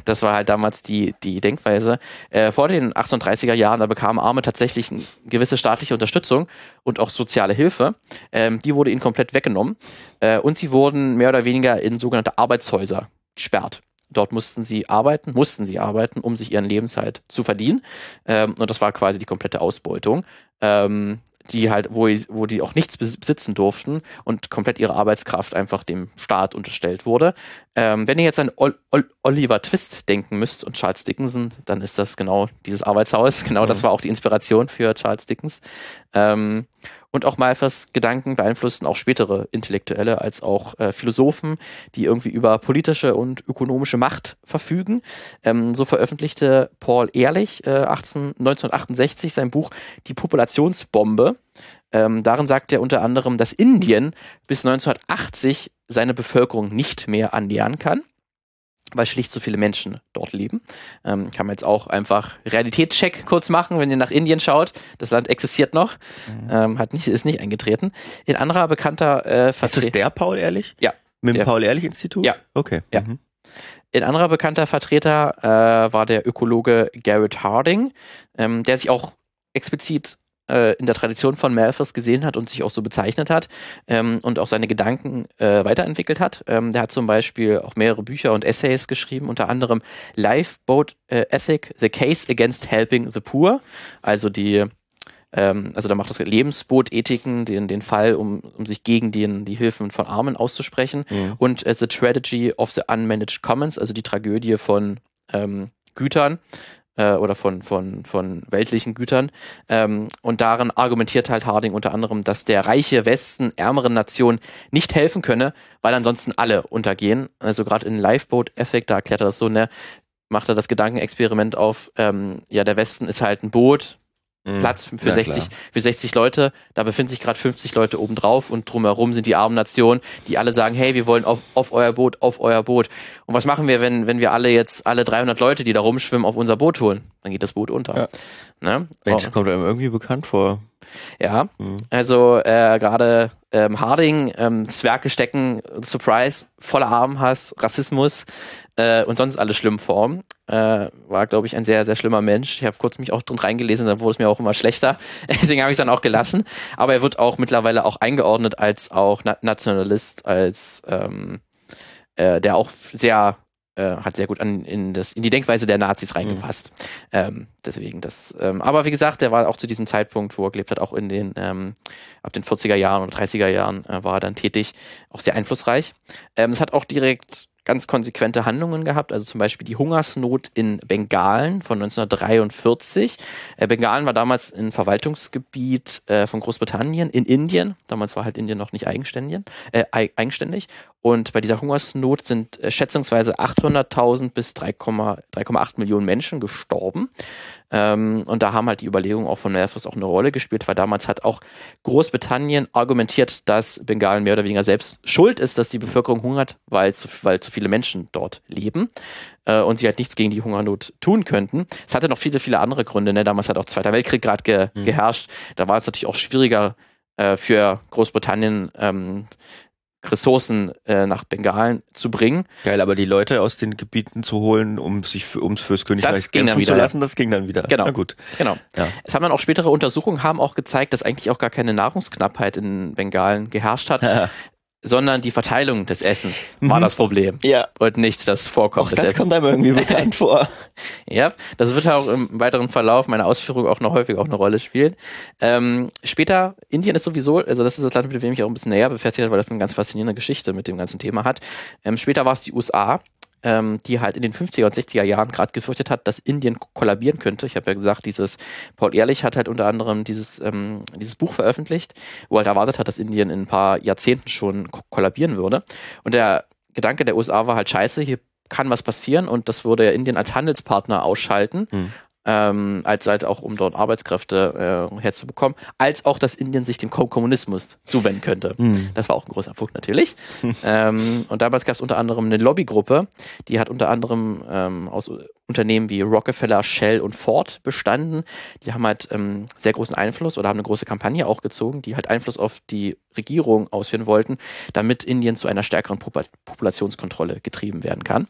Das war halt damals die, die Denkweise. Äh, vor den 1830er Jahren, da bekamen Arme tatsächlich eine gewisse staatliche Unterstützung und auch soziale Hilfe. Ähm, die wurde ihnen komplett weggenommen. Äh, und sie wurden mehr oder weniger in sogenannte Arbeitshäuser gesperrt. Dort mussten sie arbeiten, mussten sie arbeiten, um sich ihren Lebenshalt zu verdienen. Ähm, und das war quasi die komplette Ausbeutung. Ähm, die halt, wo, wo die auch nichts bes- besitzen durften und komplett ihre Arbeitskraft einfach dem Staat unterstellt wurde. Ähm, wenn ihr jetzt an Ol Ol Oliver Twist denken müsst und Charles Dickinson, dann ist das genau dieses Arbeitshaus. Genau, das war auch die Inspiration für Charles Dickens. Ähm, und auch Malthus Gedanken beeinflussten auch spätere Intellektuelle als auch äh, Philosophen, die irgendwie über politische und ökonomische Macht verfügen. Ähm, so veröffentlichte Paul Ehrlich äh, 18, 1968 sein Buch Die Populationsbombe. Ähm, darin sagt er unter anderem, dass Indien bis 1980 seine Bevölkerung nicht mehr annähern kann weil schlicht so viele Menschen dort leben. Ähm, kann man jetzt auch einfach Realitätscheck kurz machen, wenn ihr nach Indien schaut. Das Land existiert noch, ähm, hat nicht, ist nicht eingetreten. Ein anderer bekannter äh, Ist das der Paul Ehrlich? Ja. Mit dem Der. Paul-Ehrlich-Institut? Ja. Okay. Ja. Mhm. Ein anderer bekannter Vertreter äh, war der Ökologe Garrett Harding, ähm, der sich auch explizit äh, in der Tradition von Malthus gesehen hat und sich auch so bezeichnet hat ähm, und auch seine Gedanken äh, weiterentwickelt hat. Ähm, der hat zum Beispiel auch mehrere Bücher und Essays geschrieben, unter anderem Lifeboat äh, Ethic, The Case Against Helping the Poor, also die ähm, also da macht das Lebensboot-Ethiken, den, den Fall, um, um sich gegen den, die Hilfen von Armen auszusprechen. Mhm. Und äh, The Tragedy of the Unmanaged Commons, also die Tragödie von ähm, Gütern äh, oder von, von, von weltlichen Gütern. Ähm, und darin argumentiert halt Harding unter anderem, dass der reiche Westen ärmeren Nationen nicht helfen könne, weil ansonsten alle untergehen. Also gerade in Lifeboat Effect, da erklärt er das so, ne, macht er das Gedankenexperiment auf, ähm, ja, der Westen ist halt ein Boot, Mhm. Platz für, Ja, 60, klar. für 60 Leute. Da befinden sich gerade 50 Leute obendrauf und drumherum sind die armen Nationen, die alle sagen, hey, wir wollen auf, auf euer Boot, auf euer Boot. Und was machen wir, wenn, wenn wir alle jetzt alle 300 Leute, die da rumschwimmen, auf unser Boot holen? Dann geht das Boot unter. Ja. Ne? Mensch, Oh, kommt einem irgendwie bekannt vor. Ja, Mhm. also äh, gerade ähm, Harding, ähm, Zwerge stecken, Surprise, voller Armenhass, Rassismus äh, und sonst alle schlimmen Formen. Äh, war, glaube ich, ein sehr, sehr schlimmer Mensch. Ich habe kurz mich auch drin reingelesen, dann wurde es mir auch immer schlechter. Deswegen habe ich es dann auch gelassen. Aber er wird auch mittlerweile auch eingeordnet als auch Na Nationalist, als ähm, äh, der auch sehr äh, hat sehr gut an, in, das, in die Denkweise der Nazis reingepasst. Ähm, deswegen das. Ähm, aber wie gesagt, der war auch zu diesem Zeitpunkt, wo er gelebt hat, auch in den ähm, ab den 40er Jahren oder 30er Jahren äh, war er dann tätig, auch sehr einflussreich. Ähm, es hat auch direkt ganz konsequente Handlungen gehabt, also zum Beispiel die Hungersnot in Bengalen von 1943. Äh, Bengalen war damals ein Verwaltungsgebiet äh, von Großbritannien in Indien. Damals war halt Indien noch nicht eigenständig. Äh, ei- eigenständig. Und bei dieser Hungersnot sind äh, schätzungsweise 800.000 bis 3,8 3,8 Millionen Menschen gestorben. Ähm, und da haben halt die Überlegungen auch von Malthus auch eine Rolle gespielt, weil damals hat auch Großbritannien argumentiert, dass Bengalen mehr oder weniger selbst schuld ist, dass die Bevölkerung hungert, weil zu, weil zu viele Menschen dort leben äh, und sie halt nichts gegen die Hungersnot tun könnten. Es hatte noch viele, viele andere Gründe. Ne? Damals hat auch Zweiter Weltkrieg gerade ge Mhm. geherrscht. Da war es natürlich auch schwieriger äh, für Großbritannien ähm, Ressourcen äh, nach Bengalen zu bringen. Geil, aber die Leute aus den Gebieten zu holen, um sich ums fürs Königreich Das ging dann kämpfen wieder, zu lassen, das ging dann wieder. Genau. Na gut. Genau. Ja. Es haben dann auch spätere Untersuchungen haben auch gezeigt, dass eigentlich auch gar keine Nahrungsknappheit in Bengalen geherrscht hat, sondern die Verteilung des Essens war Mhm. das Problem ja, und nicht das Vorkommen auch des das Essens. kommt einem irgendwie bekannt vor. Ja, das wird auch im weiteren Verlauf meiner Ausführung auch noch häufig auch eine Rolle spielen. Ähm, später, Indien ist sowieso, also das ist das Land, mit dem ich auch ein bisschen näher befestigt habe, weil das eine ganz faszinierende Geschichte mit dem ganzen Thema hat. Ähm, später war es die USA, ähm, die halt in den 50er und 60er Jahren gerade gefürchtet hat, dass Indien kollabieren könnte. Ich habe ja gesagt, dieses Paul Ehrlich hat halt unter anderem dieses, ähm, dieses Buch veröffentlicht, wo er halt erwartet hat, dass Indien in ein paar Jahrzehnten schon ko kollabieren würde. Und der Gedanke der USA war halt scheiße, hier kann was passieren und das würde Indien als Handelspartner ausschalten. Hm. Ähm, als halt auch um dort Arbeitskräfte äh, herzubekommen, als auch, dass Indien sich dem Ko- Kommunismus zuwenden könnte. Mhm. Das war auch ein großer Punkt natürlich. ähm, und damals gab es unter anderem eine Lobbygruppe, die hat unter anderem ähm, aus Unternehmen wie Rockefeller, Shell und Ford bestanden. Die haben halt ähm, sehr großen Einfluss oder haben eine große Kampagne auch gezogen, die halt Einfluss auf die Regierung ausführen wollten, damit Indien zu einer stärkeren Popul- Populationskontrolle getrieben werden kann.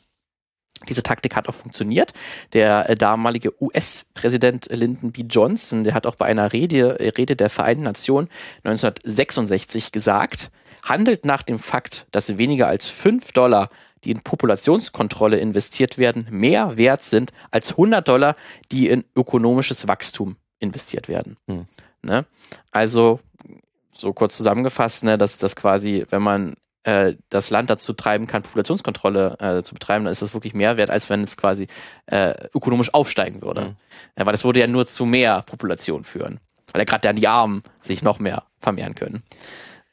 Diese Taktik hat auch funktioniert. Der äh, damalige US-Präsident Lyndon B. Johnson, der hat auch bei einer Rede, äh, Rede der Vereinten Nationen 1966 gesagt, handelt nach dem Fakt, dass weniger als 5 Dollar, die in Populationskontrolle investiert werden, mehr wert sind als 100 Dollar, die in ökonomisches Wachstum investiert werden. Hm. Ne? Also, so kurz zusammengefasst, ne, dass das quasi, wenn man äh, das Land dazu treiben kann, Populationskontrolle äh, zu betreiben, dann ist das wirklich mehr wert, als wenn es quasi äh, ökonomisch aufsteigen würde. Mhm. Ja, weil das würde ja nur zu mehr Population führen. Weil ja gerade dann die Armen sich noch mehr vermehren können.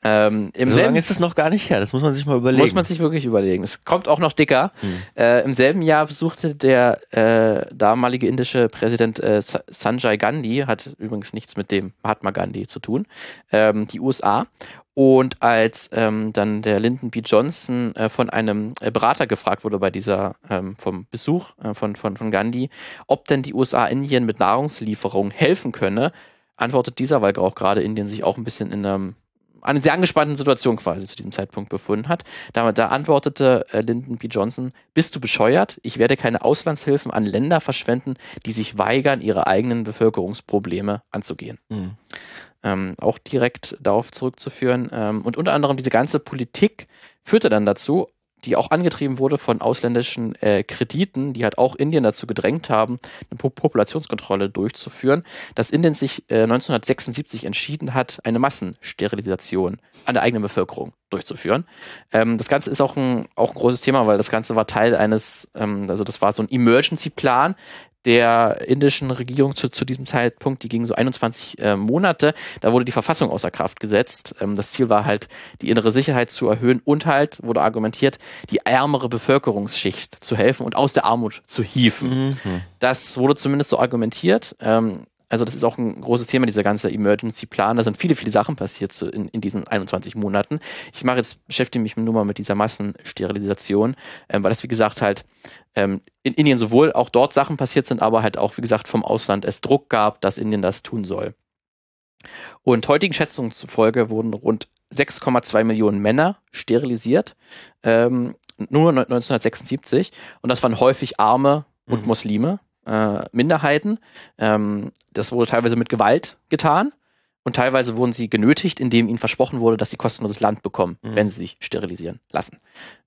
Ähm, Im So selben lange ist es noch gar nicht her, das muss man sich mal überlegen. muss man sich wirklich überlegen. Es kommt auch noch dicker. Hm. Äh, Im selben Jahr besuchte der äh, damalige indische Präsident äh, Sa- Sanjay Gandhi, hat übrigens nichts mit dem Mahatma Gandhi zu tun, ähm, die USA. Und als ähm, dann der Lyndon B. Johnson äh, von einem äh, Berater gefragt wurde bei dieser ähm, vom Besuch äh, von, von, von Gandhi, ob denn die USA Indien mit Nahrungslieferungen helfen könne, antwortet dieser, weil auch gerade Indien sich auch ein bisschen in einem eine sehr angespannten Situation quasi zu diesem Zeitpunkt befunden hat. Da, da antwortete äh, Lyndon B. Johnson, bist du bescheuert? Ich werde keine Auslandshilfen an Länder verschwenden, die sich weigern, ihre eigenen Bevölkerungsprobleme anzugehen. Mhm. Ähm, auch direkt darauf zurückzuführen. Ähm, und unter anderem diese ganze Politik führte dann dazu, die auch angetrieben wurde von ausländischen äh, Krediten, die halt auch Indien dazu gedrängt haben, eine Po- Populationskontrolle durchzuführen, dass Indien sich äh, 1976 entschieden hat, eine Massensterilisation an der eigenen Bevölkerung durchzuführen. Ähm, das Ganze ist auch ein, auch ein großes Thema, weil das Ganze war Teil eines, ähm, also das war so ein Emergency-Plan, der indischen Regierung zu, zu diesem Zeitpunkt, die ging so 21 äh, Monate, da wurde die Verfassung außer Kraft gesetzt. Ähm, das Ziel war halt, die innere Sicherheit zu erhöhen und halt, wurde argumentiert, die ärmere Bevölkerungsschicht zu helfen und aus der Armut zu hieven. Mhm. Das wurde zumindest so argumentiert. Ähm, also das ist auch ein großes Thema, dieser ganze Emergency-Plan. Da sind viele, viele Sachen passiert so in, in diesen 21 Monaten. Ich mache jetzt, beschäftige mich nur mal mit dieser Massensterilisation, ähm, weil das, wie gesagt, halt ähm, in Indien sowohl auch dort Sachen passiert sind, aber halt auch, wie gesagt, vom Ausland es Druck gab, dass Indien das tun soll. Und heutigen Schätzungen zufolge wurden rund 6,2 Millionen Männer sterilisiert, ähm, nur 1976. Und das waren häufig Arme und Mhm. Muslime, äh, Minderheiten. Ähm, das wurde teilweise mit Gewalt getan. Und teilweise wurden sie genötigt, indem ihnen versprochen wurde, dass sie kostenloses Land bekommen, Mhm. wenn sie sich sterilisieren lassen.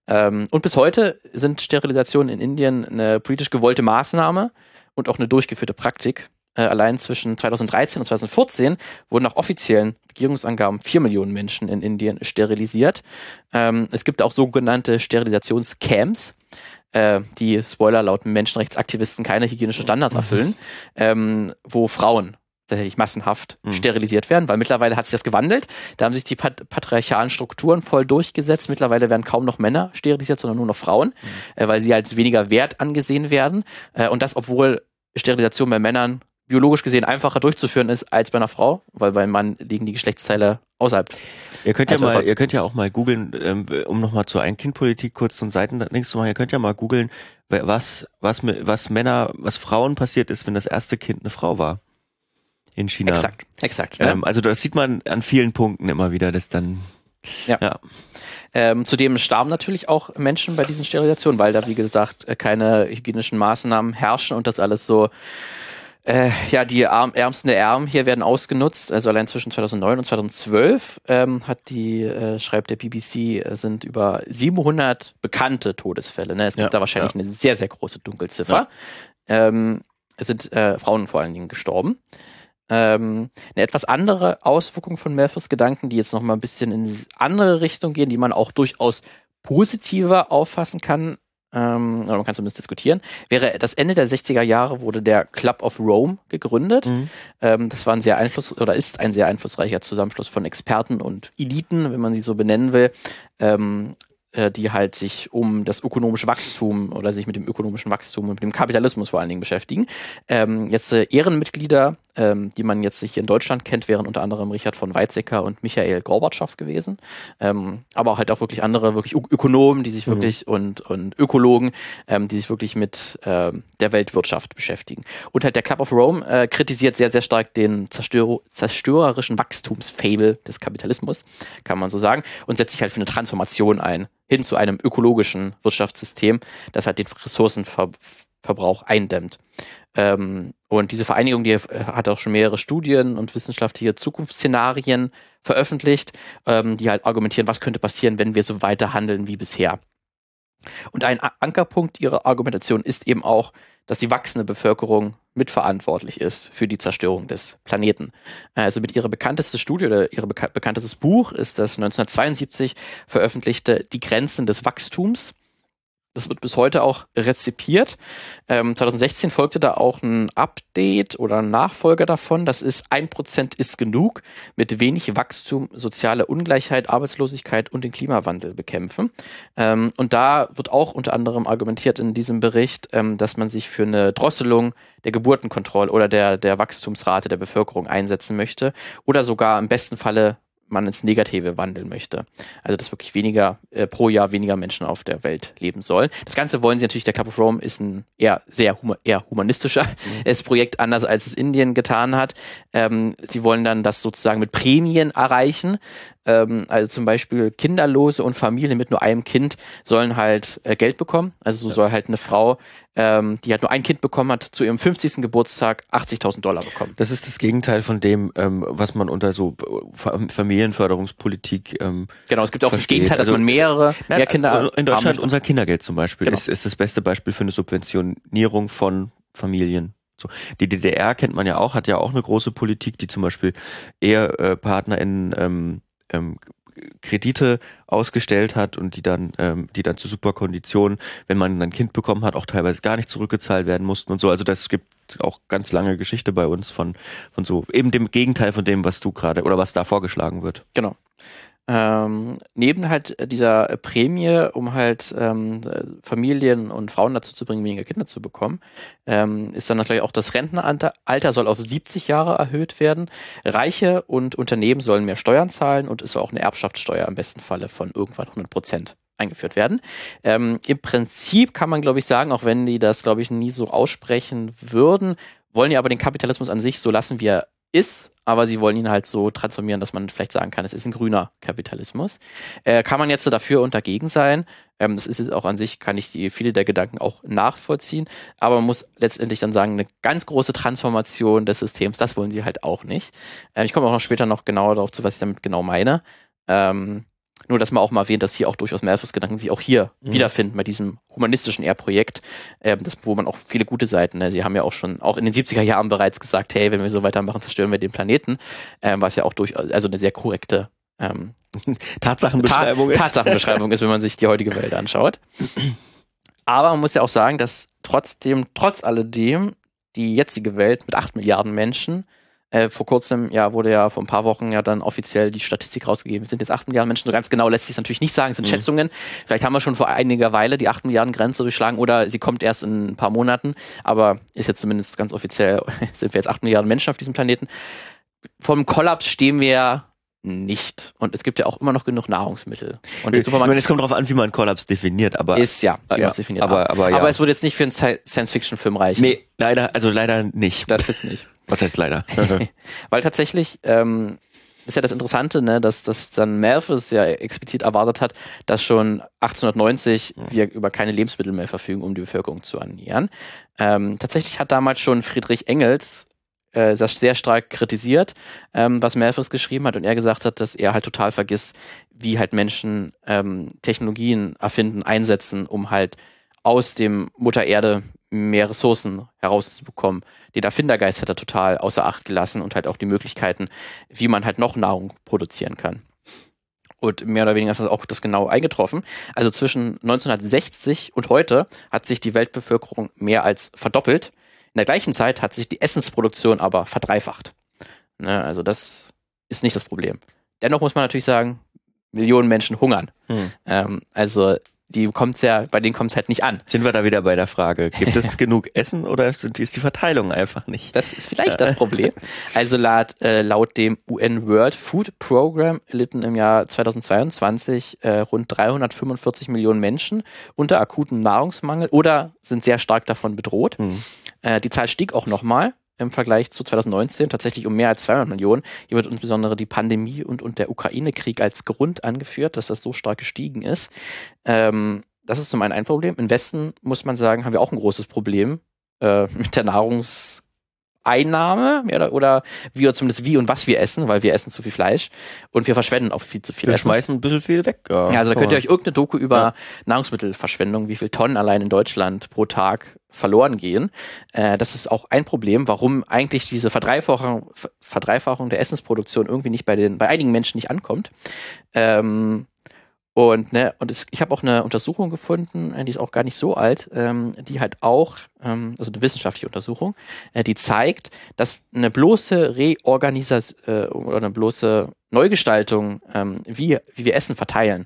Ähm, und bis heute sind Sterilisationen in Indien eine politisch gewollte Maßnahme und auch eine durchgeführte Praktik. Äh, allein zwischen 2013 und 2014 wurden nach offiziellen Regierungsangaben vier Millionen Menschen in Indien sterilisiert. Ähm, es gibt auch sogenannte Sterilisationscamps, äh, die, Spoiler, laut Menschenrechtsaktivisten keine hygienischen Standards erfüllen, ähm, wo Frauen tatsächlich massenhaft Mhm. sterilisiert werden, weil mittlerweile hat sich das gewandelt. Da haben sich die pat patriarchalen Strukturen voll durchgesetzt. Mittlerweile werden kaum noch Männer sterilisiert, sondern nur noch Frauen, äh, weil sie als weniger wert angesehen werden. Äh, und das, obwohl Sterilisation bei Männern biologisch gesehen einfacher durchzuführen ist als bei einer Frau, weil beim Mann liegen die Geschlechtsteile außerhalb. Ihr könnt ja Also mal, einfach- ihr könnt ja auch mal googeln, ähm, um nochmal zur Ein-Kind-Politik kurz so ein Seitenlinks zu machen, ihr könnt ja mal googeln, was, was, was Männer, was Frauen passiert ist, wenn das erste Kind eine Frau war. In China. Exakt, exakt. ne? Ähm, also das sieht man an vielen Punkten immer wieder, dass dann Ja. ja. Ähm, zudem starben natürlich auch Menschen bei diesen Sterilisationen, weil da, wie gesagt, äh, keine hygienischen Maßnahmen herrschen und das alles so, äh, ja, die Arm, Ärmsten der Ärmen hier werden ausgenutzt. Also allein zwischen 2009 und 2012 ähm, hat die, äh, schreibt der BBC, äh, sind über 700 bekannte Todesfälle. Ne? Es gibt Ja, da wahrscheinlich eine sehr, sehr große Dunkelziffer. Ähm, es sind äh, Frauen vor allen Dingen gestorben. Ähm, eine etwas andere Auswirkung von Malthus Gedanken, die jetzt noch mal ein bisschen in andere Richtung gehen, die man auch durchaus positiver auffassen kann, ähm, oder man kann zumindest diskutieren, wäre das Ende der 60er Jahre wurde der Club of Rome gegründet. Mhm. Ähm, das war ein sehr einfluss oder ist ein sehr einflussreicher Zusammenschluss von Experten und Eliten, wenn man sie so benennen will. Ähm, äh, die halt sich um das ökonomische Wachstum oder sich mit dem ökonomischen Wachstum und mit dem Kapitalismus vor allen Dingen beschäftigen. Ähm, jetzt äh, Ehrenmitglieder, ähm, die man jetzt hier in Deutschland kennt, wären unter anderem Richard von Weizsäcker und Michael Gorbatschow gewesen. Ähm, aber halt auch wirklich andere, wirklich Ökonomen, die sich mhm. wirklich und, und Ökologen, ähm, die sich wirklich mit äh, der Weltwirtschaft beschäftigen. Und halt der Club of Rome äh, kritisiert sehr, sehr stark den zerstör zerstörerischen Wachstumsfable des Kapitalismus, kann man so sagen, und setzt sich halt für eine Transformation ein hin zu einem ökologischen Wirtschaftssystem, das halt den Ressourcenverbrauch eindämmt. Ähm, und diese Vereinigung, die hat auch schon mehrere Studien und wissenschaftliche Zukunftsszenarien veröffentlicht, ähm, die halt argumentieren, was könnte passieren, wenn wir so weiter handeln wie bisher. Und ein Ankerpunkt ihrer Argumentation ist eben auch, dass die wachsende Bevölkerung mitverantwortlich ist für die Zerstörung des Planeten. Also mit ihrer bekannteste Studie oder ihr beka bekanntestes Buch ist das 1972 veröffentlichte Die Grenzen des Wachstums. Das wird bis heute auch rezipiert. Ähm, 2016 folgte da auch ein Update oder ein Nachfolger davon. Das ist ein Prozent ist genug, mit wenig Wachstum, soziale Ungleichheit, Arbeitslosigkeit und den Klimawandel bekämpfen. Ähm, und da wird auch unter anderem argumentiert in diesem Bericht, ähm, dass man sich für eine Drosselung der Geburtenkontrolle oder der, der Wachstumsrate der Bevölkerung einsetzen möchte oder sogar im besten Falle man ins Negative wandeln möchte. Also dass wirklich weniger äh, pro Jahr weniger Menschen auf der Welt leben sollen. Das Ganze wollen sie natürlich, der Club of Rome ist ein eher sehr huma eher humanistischer mhm. Projekt, anders als es Indien getan hat. Ähm, sie wollen dann das sozusagen mit Prämien erreichen. Ähm, also zum Beispiel Kinderlose und Familien mit nur einem Kind sollen halt äh, Geld bekommen. Also so ja. soll halt eine Frau, ähm, die halt nur ein Kind bekommen hat, zu ihrem 50. Geburtstag 80.000 Dollar bekommen. Das ist das Gegenteil von dem, ähm, was man unter so Familienförderungspolitik ähm, Genau, es gibt auch versteht. das Gegenteil, dass also, man mehrere na, mehr Kinder In Deutschland unser Kindergeld zum Beispiel genau. ist, ist das beste Beispiel für eine Subventionierung von Familien. So. Die DDR kennt man ja auch, hat ja auch eine große Politik, die zum Beispiel Ehepartner in ähm, ähm, Kredite ausgestellt hat und die dann, ähm, die dann zu super Konditionen, wenn man ein Kind bekommen hat, auch teilweise gar nicht zurückgezahlt werden mussten und so. Also das gibt auch ganz lange Geschichte bei uns von, von so eben dem Gegenteil von dem, was du gerade oder was da vorgeschlagen wird. Genau. Ähm, neben halt dieser Prämie, um halt ähm, Familien und Frauen dazu zu bringen, weniger Kinder zu bekommen, ähm, ist dann natürlich auch das Rentenalter soll auf 70 Jahre erhöht werden. Reiche und Unternehmen sollen mehr Steuern zahlen und soll auch eine Erbschaftssteuer im besten Falle von irgendwann 100 Prozent eingeführt werden. Ähm, Im Prinzip kann man, glaube ich, sagen, auch wenn die das, glaube ich, nie so aussprechen würden, wollen die aber den Kapitalismus an sich so lassen, wie er ist, aber sie wollen ihn halt so transformieren, dass man vielleicht sagen kann, es ist ein grüner Kapitalismus. Äh, kann man jetzt so dafür und dagegen sein? Ähm, das ist auch an sich, kann ich die, viele der Gedanken auch nachvollziehen, aber man muss letztendlich dann sagen, eine ganz große Transformation des Systems, das wollen sie halt auch nicht. Äh, ich komme auch noch später noch genauer darauf zu, was ich damit genau meine. Ähm, nur, dass man auch mal erwähnt, dass hier auch durchaus Malthus Gedanken sich auch hier mhm. wiederfinden bei diesem humanistischen Ehrprojekt, äh, das, wo man auch viele gute Seiten, ne? sie haben ja auch schon, auch in den 70er Jahren bereits gesagt, hey, wenn wir so weitermachen, zerstören wir den Planeten, äh, was ja auch durchaus, also eine sehr korrekte ähm, Tatsachenbeschreibung Ta ist. Tatsachenbeschreibung ist, wenn man sich die heutige Welt anschaut. Aber man muss ja auch sagen, dass trotzdem, trotz alledem, die jetzige Welt mit acht Milliarden Menschen äh, vor kurzem, ja, wurde ja vor ein paar Wochen ja dann offiziell die Statistik rausgegeben. Es sind jetzt 8 Milliarden Menschen. So ganz genau lässt sich es natürlich nicht sagen, es sind mhm. Schätzungen. Vielleicht haben wir schon vor einiger Weile die 8 Milliarden Grenze durchschlagen oder sie kommt erst in ein paar Monaten. Aber ist jetzt zumindest ganz offiziell, sind wir jetzt 8 Milliarden Menschen auf diesem Planeten. Vom Kollaps stehen wir nicht. Und es gibt ja auch immer noch genug Nahrungsmittel. Und ich meine, es kommt darauf an, wie man Kollaps definiert, aber. Ist ja, wie ja, definiert. Aber, aber, ja. aber es wird jetzt nicht für einen Science-Fiction-Film reichen. Nee, leider, also leider nicht. Das jetzt nicht. Was heißt leider? Weil tatsächlich, ähm, ist ja das Interessante, ne, dass, dass dann Malthus ja explizit erwartet hat, dass schon 1890 ja. wir über keine Lebensmittel mehr verfügen, um die Bevölkerung zu ernähren. Ähm, tatsächlich hat damals schon Friedrich Engels äh, das sehr stark kritisiert, ähm, was Malthus geschrieben hat und er gesagt hat, dass er halt total vergisst, wie halt Menschen ähm, Technologien erfinden, einsetzen, um halt aus dem Mutter Erde mehr Ressourcen herauszubekommen. Den Erfindergeist hat er total außer Acht gelassen und halt auch die Möglichkeiten, wie man halt noch Nahrung produzieren kann. Und mehr oder weniger ist das auch das genau eingetroffen. Also zwischen 1960 und heute hat sich die Weltbevölkerung mehr als verdoppelt. In der gleichen Zeit hat sich die Essensproduktion aber verdreifacht. Ne, also das ist nicht das Problem. Dennoch muss man natürlich sagen, Millionen Menschen hungern. Hm. Ähm, also die kommt's ja, bei denen kommt es halt nicht an. Sind wir da wieder bei der Frage, gibt es genug Essen oder ist, die Verteilung einfach nicht? Das ist vielleicht das Problem. Also laut, äh, laut dem UN World Food Program erlitten im Jahr 2022 äh, rund 345 Millionen Menschen unter akutem Nahrungsmangel oder sind sehr stark davon bedroht. Hm. Äh, die Zahl stieg auch nochmal im Vergleich zu 2019 tatsächlich um mehr als 200 Millionen. Hier wird insbesondere die Pandemie und, und der Ukraine-Krieg als Grund angeführt, dass das so stark gestiegen ist. Ähm, das ist zum einen ein Problem. Im Westen, muss man sagen, haben wir auch ein großes Problem äh, mit der Nahrungs- Einnahme oder, oder wie oder zumindest wie und was wir essen, weil wir essen zu viel Fleisch und wir verschwenden auch viel zu viel. Wir Essen. schmeißen ein bisschen viel weg. Ja, ja also da könnt ihr euch irgendeine Doku über ja. Nahrungsmittelverschwendung, wie viel Tonnen allein in Deutschland pro Tag verloren gehen. Äh, das ist auch ein Problem, warum eigentlich diese Verdreifachung, Verdreifachung der Essensproduktion irgendwie nicht bei den bei einigen Menschen nicht ankommt. Ähm, und, ne, und es, ich habe auch eine Untersuchung gefunden, äh, die ist auch gar nicht so alt, ähm, die halt auch, ähm, also eine wissenschaftliche Untersuchung, äh, die zeigt, dass eine bloße Reorganisation äh, oder eine bloße Neugestaltung, ähm, wie, wie wir Essen verteilen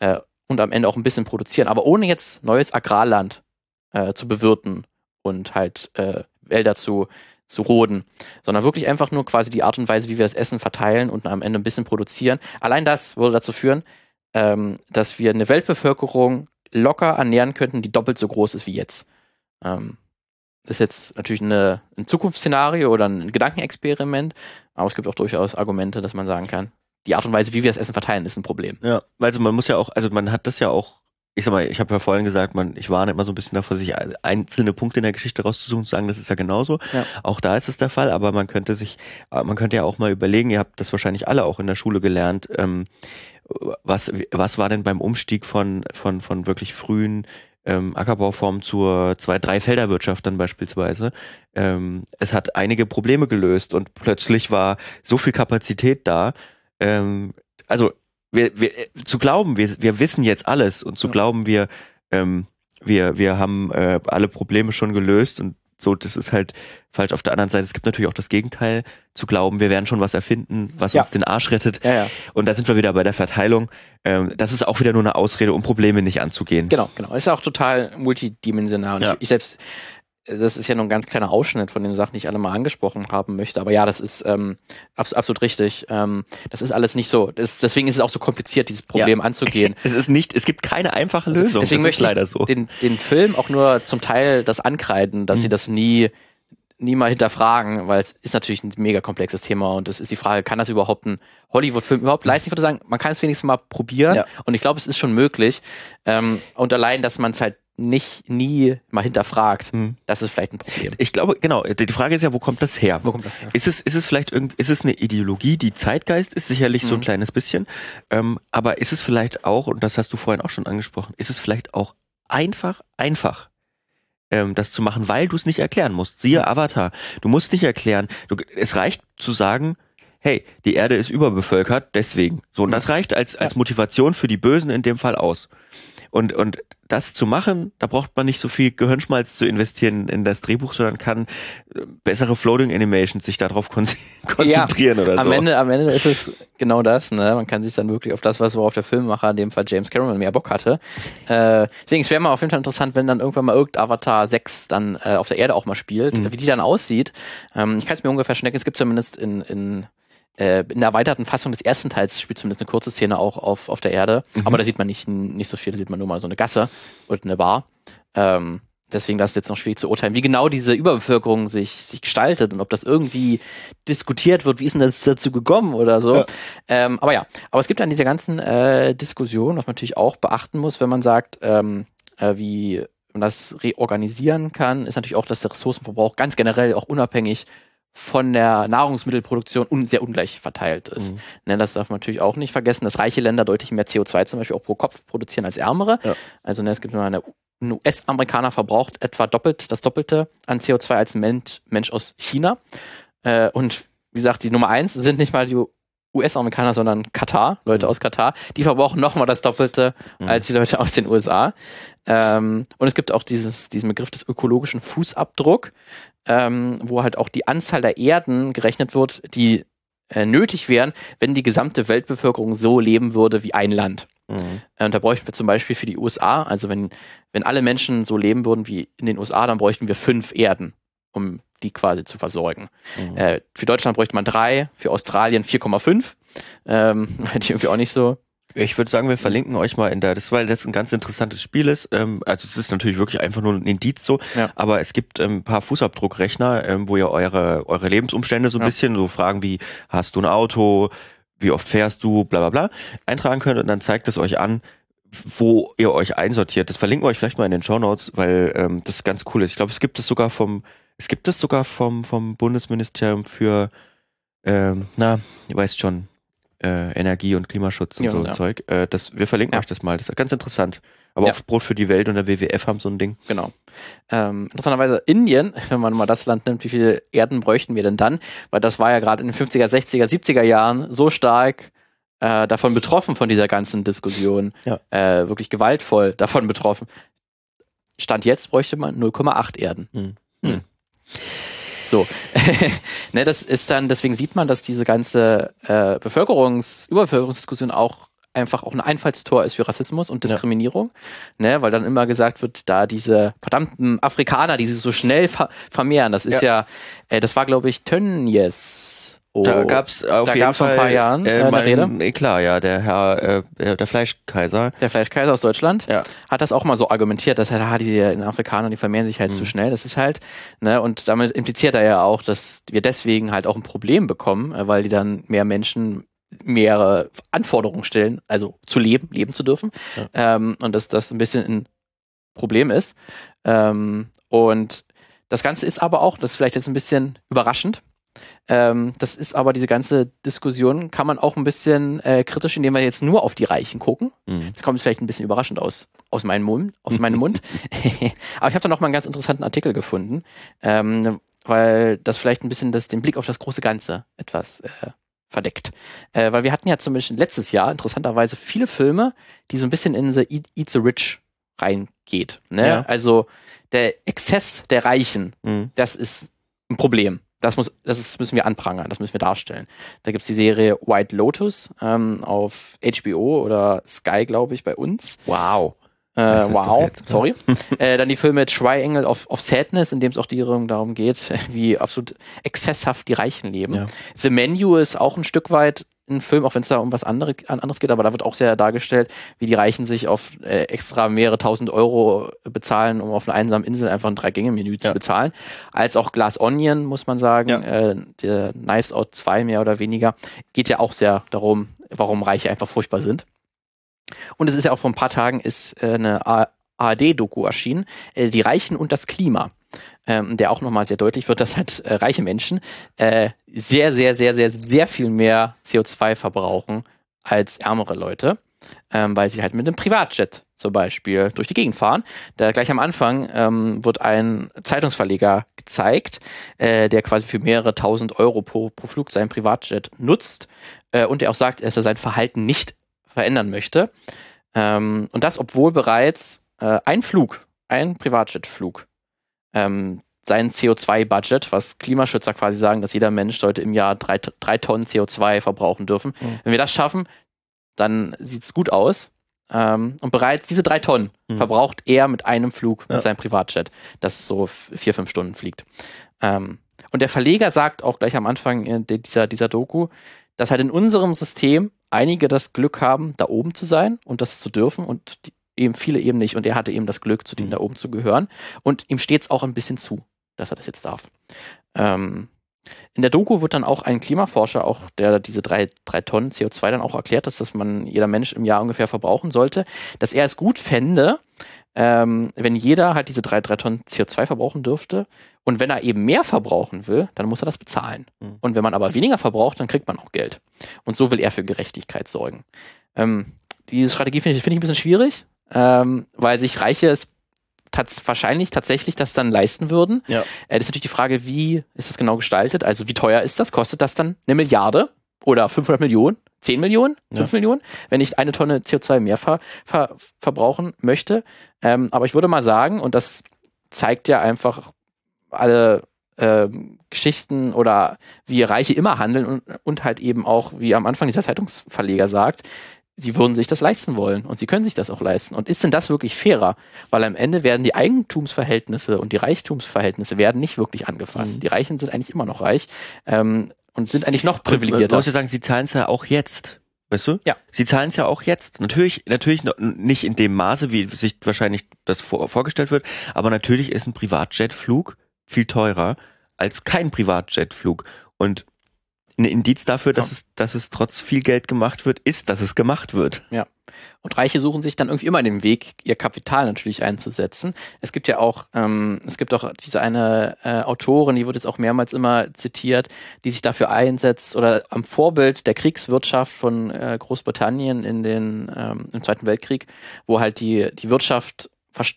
äh, und am Ende auch ein bisschen produzieren, aber ohne jetzt neues Agrarland äh, zu bewirten und halt äh, Wälder zu, zu roden, sondern wirklich einfach nur quasi die Art und Weise, wie wir das Essen verteilen und am Ende ein bisschen produzieren. Allein das würde dazu führen, ähm, dass wir eine Weltbevölkerung locker ernähren könnten, die doppelt so groß ist wie jetzt. Ähm, das ist jetzt natürlich eine, ein Zukunftsszenario oder ein Gedankenexperiment, aber es gibt auch durchaus Argumente, dass man sagen kann, die Art und Weise, wie wir das Essen verteilen, ist ein Problem. Ja, also man muss ja auch, also man hat das ja auch, ich sag mal, ich habe ja vorhin gesagt, man, ich warne immer so ein bisschen davor, sich einzelne Punkte in der Geschichte rauszusuchen, zu sagen, das ist ja genauso. Ja. Auch da ist es der Fall, aber man könnte sich, man könnte ja auch mal überlegen, ihr habt das wahrscheinlich alle auch in der Schule gelernt, ähm, was, was war denn beim Umstieg von, von, von wirklich frühen ähm, Ackerbauformen zur zwei, drei Felderwirtschaft dann beispielsweise. Ähm, es hat einige Probleme gelöst und plötzlich war so viel Kapazität da. Ähm, also wir, wir, zu glauben, wir, wir wissen jetzt alles und zu ja. glauben, wir, ähm, wir, wir haben äh, alle Probleme schon gelöst und so, das ist halt falsch. Auf der anderen Seite, es gibt natürlich auch das Gegenteil, zu glauben, wir werden schon was erfinden, was ja. uns den Arsch rettet. Ja, ja. Und da sind wir wieder bei der Verteilung. Ähm, das ist auch wieder nur eine Ausrede, um Probleme nicht anzugehen. Genau, genau. Ist auch total multidimensional. Ich, ich selbst das ist ja nur ein ganz kleiner Ausschnitt von den Sachen, die ich alle mal angesprochen haben möchte. Aber ja, das ist ähm, abs absolut richtig. Ähm, das ist alles nicht so. Das, deswegen ist es auch so kompliziert, dieses Problem ja. anzugehen. Es ist nicht, es gibt keine einfache also Lösung. Deswegen das möchte ich so. den, den Film auch nur zum Teil das ankreiden, dass mhm. sie das nie nie mal hinterfragen, weil es ist natürlich ein mega komplexes Thema und es ist die Frage, kann das überhaupt ein Hollywood-Film überhaupt leisten? Ich würde sagen, man kann es wenigstens mal probieren ja. und ich glaube, es ist schon möglich. Ähm, und allein, dass man es halt nicht nie mal hinterfragt, hm. das ist vielleicht ein Problem. Ich glaube, genau, die Frage ist ja, wo kommt das her? Wo kommt das her? Ist es, ist es vielleicht irgendwie, ist es eine Ideologie, die Zeitgeist ist, sicherlich hm. so ein mhm. kleines bisschen, ähm, aber ist es vielleicht auch, und das hast du vorhin auch schon angesprochen, ist es vielleicht auch einfach, einfach, ähm, das zu machen, weil du es nicht erklären musst. Siehe mhm. Avatar. Du musst nicht erklären, du, es reicht zu sagen, hey, die Erde ist überbevölkert, deswegen. So, und das mhm. reicht als, als Motivation für die Bösen in dem Fall aus. Und, und das zu machen, da braucht man nicht so viel Gehirnschmalz zu investieren in das Drehbuch, sondern kann äh, bessere Floating Animations sich darauf kon konzentrieren ja, oder am so. Ende, am Ende ist es genau das, ne? Man kann sich dann wirklich auf das, was worauf der Filmemacher, in dem Fall James Cameron, mehr Bock hatte. Äh, deswegen, es wäre mal auf jeden Fall interessant, wenn dann irgendwann mal irgendein Avatar 6 dann äh, auf der Erde auch mal spielt, mhm. wie die dann aussieht. Ähm, ich kann es mir ungefähr schnecken, es gibt zumindest in, in äh, in der erweiterten Fassung des ersten Teils spielt zumindest eine kurze Szene auch auf, auf der Erde. Mhm. Aber da sieht man nicht, nicht so viel, da sieht man nur mal so eine Gasse und eine Bar. Ähm, deswegen das ist jetzt noch schwierig zu urteilen, wie genau diese Überbevölkerung sich, sich gestaltet und ob das irgendwie diskutiert wird, wie ist denn das dazu gekommen oder so. Ja. Ähm, aber ja, aber es gibt dann diese ganzen äh, Diskussionen, was man natürlich auch beachten muss, wenn man sagt, ähm, äh, wie man das reorganisieren kann, ist natürlich auch, dass der Ressourcenverbrauch ganz generell auch unabhängig von der Nahrungsmittelproduktion un sehr ungleich verteilt ist. Mhm. Ne, das darf man natürlich auch nicht vergessen, dass reiche Länder deutlich mehr CO2 zum Beispiel auch pro Kopf produzieren als ärmere. Ja. Also ne, es gibt nur eine ein US-Amerikaner verbraucht etwa doppelt das Doppelte an CO2 als ein Mensch, Mensch aus China. Äh, und wie gesagt, die Nummer eins sind nicht mal die US-Amerikaner, sondern Katar, Leute mhm. aus Katar. Die verbrauchen nochmal das Doppelte mhm. als die Leute aus den USA. Ähm, und es gibt auch dieses, diesen Begriff des ökologischen Fußabdruck ähm, wo halt auch die Anzahl der Erden gerechnet wird, die äh, nötig wären, wenn die gesamte Weltbevölkerung so leben würde wie ein Land. Mhm. Äh, Und da bräuchten wir zum Beispiel für die USA, also wenn, wenn alle Menschen so leben würden wie in den USA, dann bräuchten wir fünf Erden, um die quasi zu versorgen. Mhm. Äh, für Deutschland bräuchte man drei, für Australien 4,5. Ähm, die irgendwie auch nicht so. Ich würde sagen, wir verlinken euch mal in der, das weil das ein ganz interessantes Spiel ist. Ähm, also es ist natürlich wirklich einfach nur ein Indiz so, Ja. aber es gibt ähm, ein paar Fußabdruckrechner, ähm, wo ihr eure eure Lebensumstände so ein Ja. bisschen so Fragen wie hast du ein Auto, wie oft fährst du, bla bla bla eintragen könnt und dann zeigt es euch an, wo ihr euch einsortiert. Das verlinken wir euch vielleicht mal in den Show Notes, weil ähm, das ganz cool ist. Ich glaube, es gibt es sogar vom es gibt es sogar vom vom Bundesministerium für ähm, na, ihr weißt schon, äh, Energie und Klimaschutz und Ja, so ja. Zeug. Äh, das, wir verlinken Ja. euch das mal. Das ist ganz interessant. Aber auch Brot für die Welt und der WWF haben so ein Ding. Genau. Ähm, interessanterweise Indien, wenn man mal das Land nimmt, wie viele Erden bräuchten wir denn dann? Weil das war ja gerade in den 50er, 60er, 70er Jahren so stark äh, davon betroffen von dieser ganzen Diskussion. Ja. Äh, wirklich gewaltvoll davon betroffen. Stand jetzt bräuchte man 0,8 Erden. Hm. Hm. So. ne, das ist dann, deswegen sieht man, dass diese ganze äh, Bevölkerungs-, Überbevölkerungsdiskussion auch einfach auch ein Einfallstor ist für Rassismus und Ja. Diskriminierung, ne, weil dann immer gesagt wird, da diese verdammten Afrikaner, die sich so schnell ver vermehren, das ist ja, äh, das war glaube ich Tönnies. Oh, Da gab's auf da jeden gab's vor Fall ein paar Jahren, äh, äh, eine Rede. ein Eklat, ja, der Herr, äh, äh, der Fleischkaiser. der Fleischkaiser aus Deutschland Ja. hat das auch mal so argumentiert, dass er, ah, die in Afrikaner, die vermehren sich halt Mhm. zu schnell. Das ist halt, ne, und damit impliziert er ja auch, dass wir deswegen halt auch ein Problem bekommen, äh, weil die dann mehr Menschen mehrere Anforderungen stellen, also zu leben, leben zu dürfen. Ähm, und dass das ein bisschen ein Problem ist. Ähm, und das Ganze ist aber auch, das ist vielleicht jetzt ein bisschen überraschend, ähm, das ist aber diese ganze Diskussion kann man auch ein bisschen äh, kritisch, indem wir jetzt nur auf die Reichen gucken. Mhm. Das kommt vielleicht ein bisschen überraschend aus, aus meinem Mund, aus meinem Mund. Aber ich habe da noch mal einen ganz interessanten Artikel gefunden, ähm, weil das vielleicht ein bisschen das, den Blick auf das große Ganze etwas äh, verdeckt. Äh, weil wir hatten ja zum Beispiel letztes Jahr interessanterweise viele Filme, die so ein bisschen in the Eat, Eat the Rich reingeht. Ne? Ja. Also der Exzess der Reichen, Mhm. das ist ein Problem. Das, muss, das ist, müssen wir anprangern, das müssen wir darstellen. Da gibt's die Serie White Lotus ähm, auf HBO oder Sky, glaube ich, bei uns. Wow. Äh, wow, sorry. äh, dann die Filme Triangle of, of Sadness, in dem es auch die, darum geht, wie absolut exzesshaft die Reichen leben. Ja. The Menu ist auch ein Stück weit ein Film, auch wenn es da um was andere, an anderes geht, aber da wird auch sehr dargestellt, wie die Reichen sich auf äh, extra mehrere tausend Euro bezahlen, um auf einer einsamen Insel einfach ein Drei-Gänge-Menü zu Ja. bezahlen. Als auch Glass Onion, muss man sagen, Ja. äh, der Knives Out 2 mehr oder weniger, geht ja auch sehr darum, warum Reiche einfach furchtbar sind. Und es ist ja auch vor ein paar Tagen ist äh, eine ARD-Doku erschienen, äh, Die Reichen und das Klima. Ähm, der auch nochmal sehr deutlich wird, dass halt äh, reiche Menschen äh, sehr, sehr, sehr, sehr, sehr viel mehr CO2 verbrauchen als ärmere Leute, ähm, weil sie halt mit einem Privatjet zum Beispiel durch die Gegend fahren. Da gleich am Anfang ähm, wird ein Zeitungsverleger gezeigt, äh, der quasi für mehrere tausend Euro pro, pro Flug seinen Privatjet nutzt äh, und der auch sagt, dass er sein Verhalten nicht verändern möchte. Ähm, und das, obwohl bereits äh, ein Flug, ein Privatjetflug, ähm, sein CO2-Budget, was Klimaschützer quasi sagen, dass jeder Mensch sollte im Jahr drei, drei Tonnen CO2 verbrauchen dürfen. Mhm. Wenn wir das schaffen, dann sieht's gut aus. Ähm, und bereits diese drei Tonnen Mhm. verbraucht er mit einem Flug Ja. mit seinem Privatjet, das so vier, fünf Stunden fliegt. Ähm, und der Verleger sagt auch gleich am Anfang äh, dieser, dieser Doku, dass halt in unserem System einige das Glück haben, da oben zu sein und das zu dürfen und die, eben viele eben nicht. Und er hatte eben das Glück, zu denen Mhm. da oben zu gehören. Und ihm steht es auch ein bisschen zu, dass er das jetzt darf. Ähm, in der Doku wird dann auch ein Klimaforscher, auch der diese drei, drei Tonnen CO2 dann auch erklärt, dass das man jeder Mensch im Jahr ungefähr verbrauchen sollte, dass er es gut fände, ähm, wenn jeder halt diese drei, drei Tonnen CO2 verbrauchen dürfte. Und wenn er eben mehr verbrauchen will, dann muss er das bezahlen. Mhm. Und wenn man aber weniger verbraucht, dann kriegt man auch Geld. Und so will er für Gerechtigkeit sorgen. Ähm, diese Strategie finde ich, finde ich ein bisschen schwierig, ähm, weil sich Reiche es tats wahrscheinlich tatsächlich das dann leisten würden. Ja. Äh, das ist natürlich die Frage, wie ist das genau gestaltet? Also wie teuer ist das? Kostet das dann eine Milliarde oder 500 Millionen? 10 Millionen? 5 Millionen? Wenn ich eine Tonne CO2 mehr ver ver verbrauchen möchte. Ähm, aber ich würde mal sagen, und das zeigt ja einfach alle ähm, Geschichten oder wie Reiche immer handeln und, und halt eben auch, wie am Anfang dieser Zeitungsverleger sagt, sie würden sich das leisten wollen und sie können sich das auch leisten. Und ist denn das wirklich fairer? Weil am Ende werden die Eigentumsverhältnisse und die Reichtumsverhältnisse werden nicht wirklich angefasst. Mhm. Die Reichen sind eigentlich immer noch reich ähm, und sind eigentlich noch privilegierter. Man muss ja sagen, sie zahlen es ja auch jetzt. Weißt du? Ja. Sie zahlen es ja auch jetzt. Natürlich, natürlich nicht in dem Maße, wie sich wahrscheinlich das vor, vorgestellt wird, aber natürlich ist ein Privatjetflug viel teurer als kein Privatjetflug. Und ein Indiz dafür, dass, ja. es, dass es trotz viel Geld gemacht wird, ist, dass es gemacht wird. Ja. Und Reiche suchen sich dann irgendwie immer den Weg, ihr Kapital natürlich einzusetzen. Es gibt ja auch, ähm, es gibt auch diese eine äh, Autorin, die wird jetzt auch mehrmals immer zitiert, die sich dafür einsetzt oder am Vorbild der Kriegswirtschaft von äh, Großbritannien in den ähm, im Zweiten Weltkrieg, wo halt die die Wirtschaft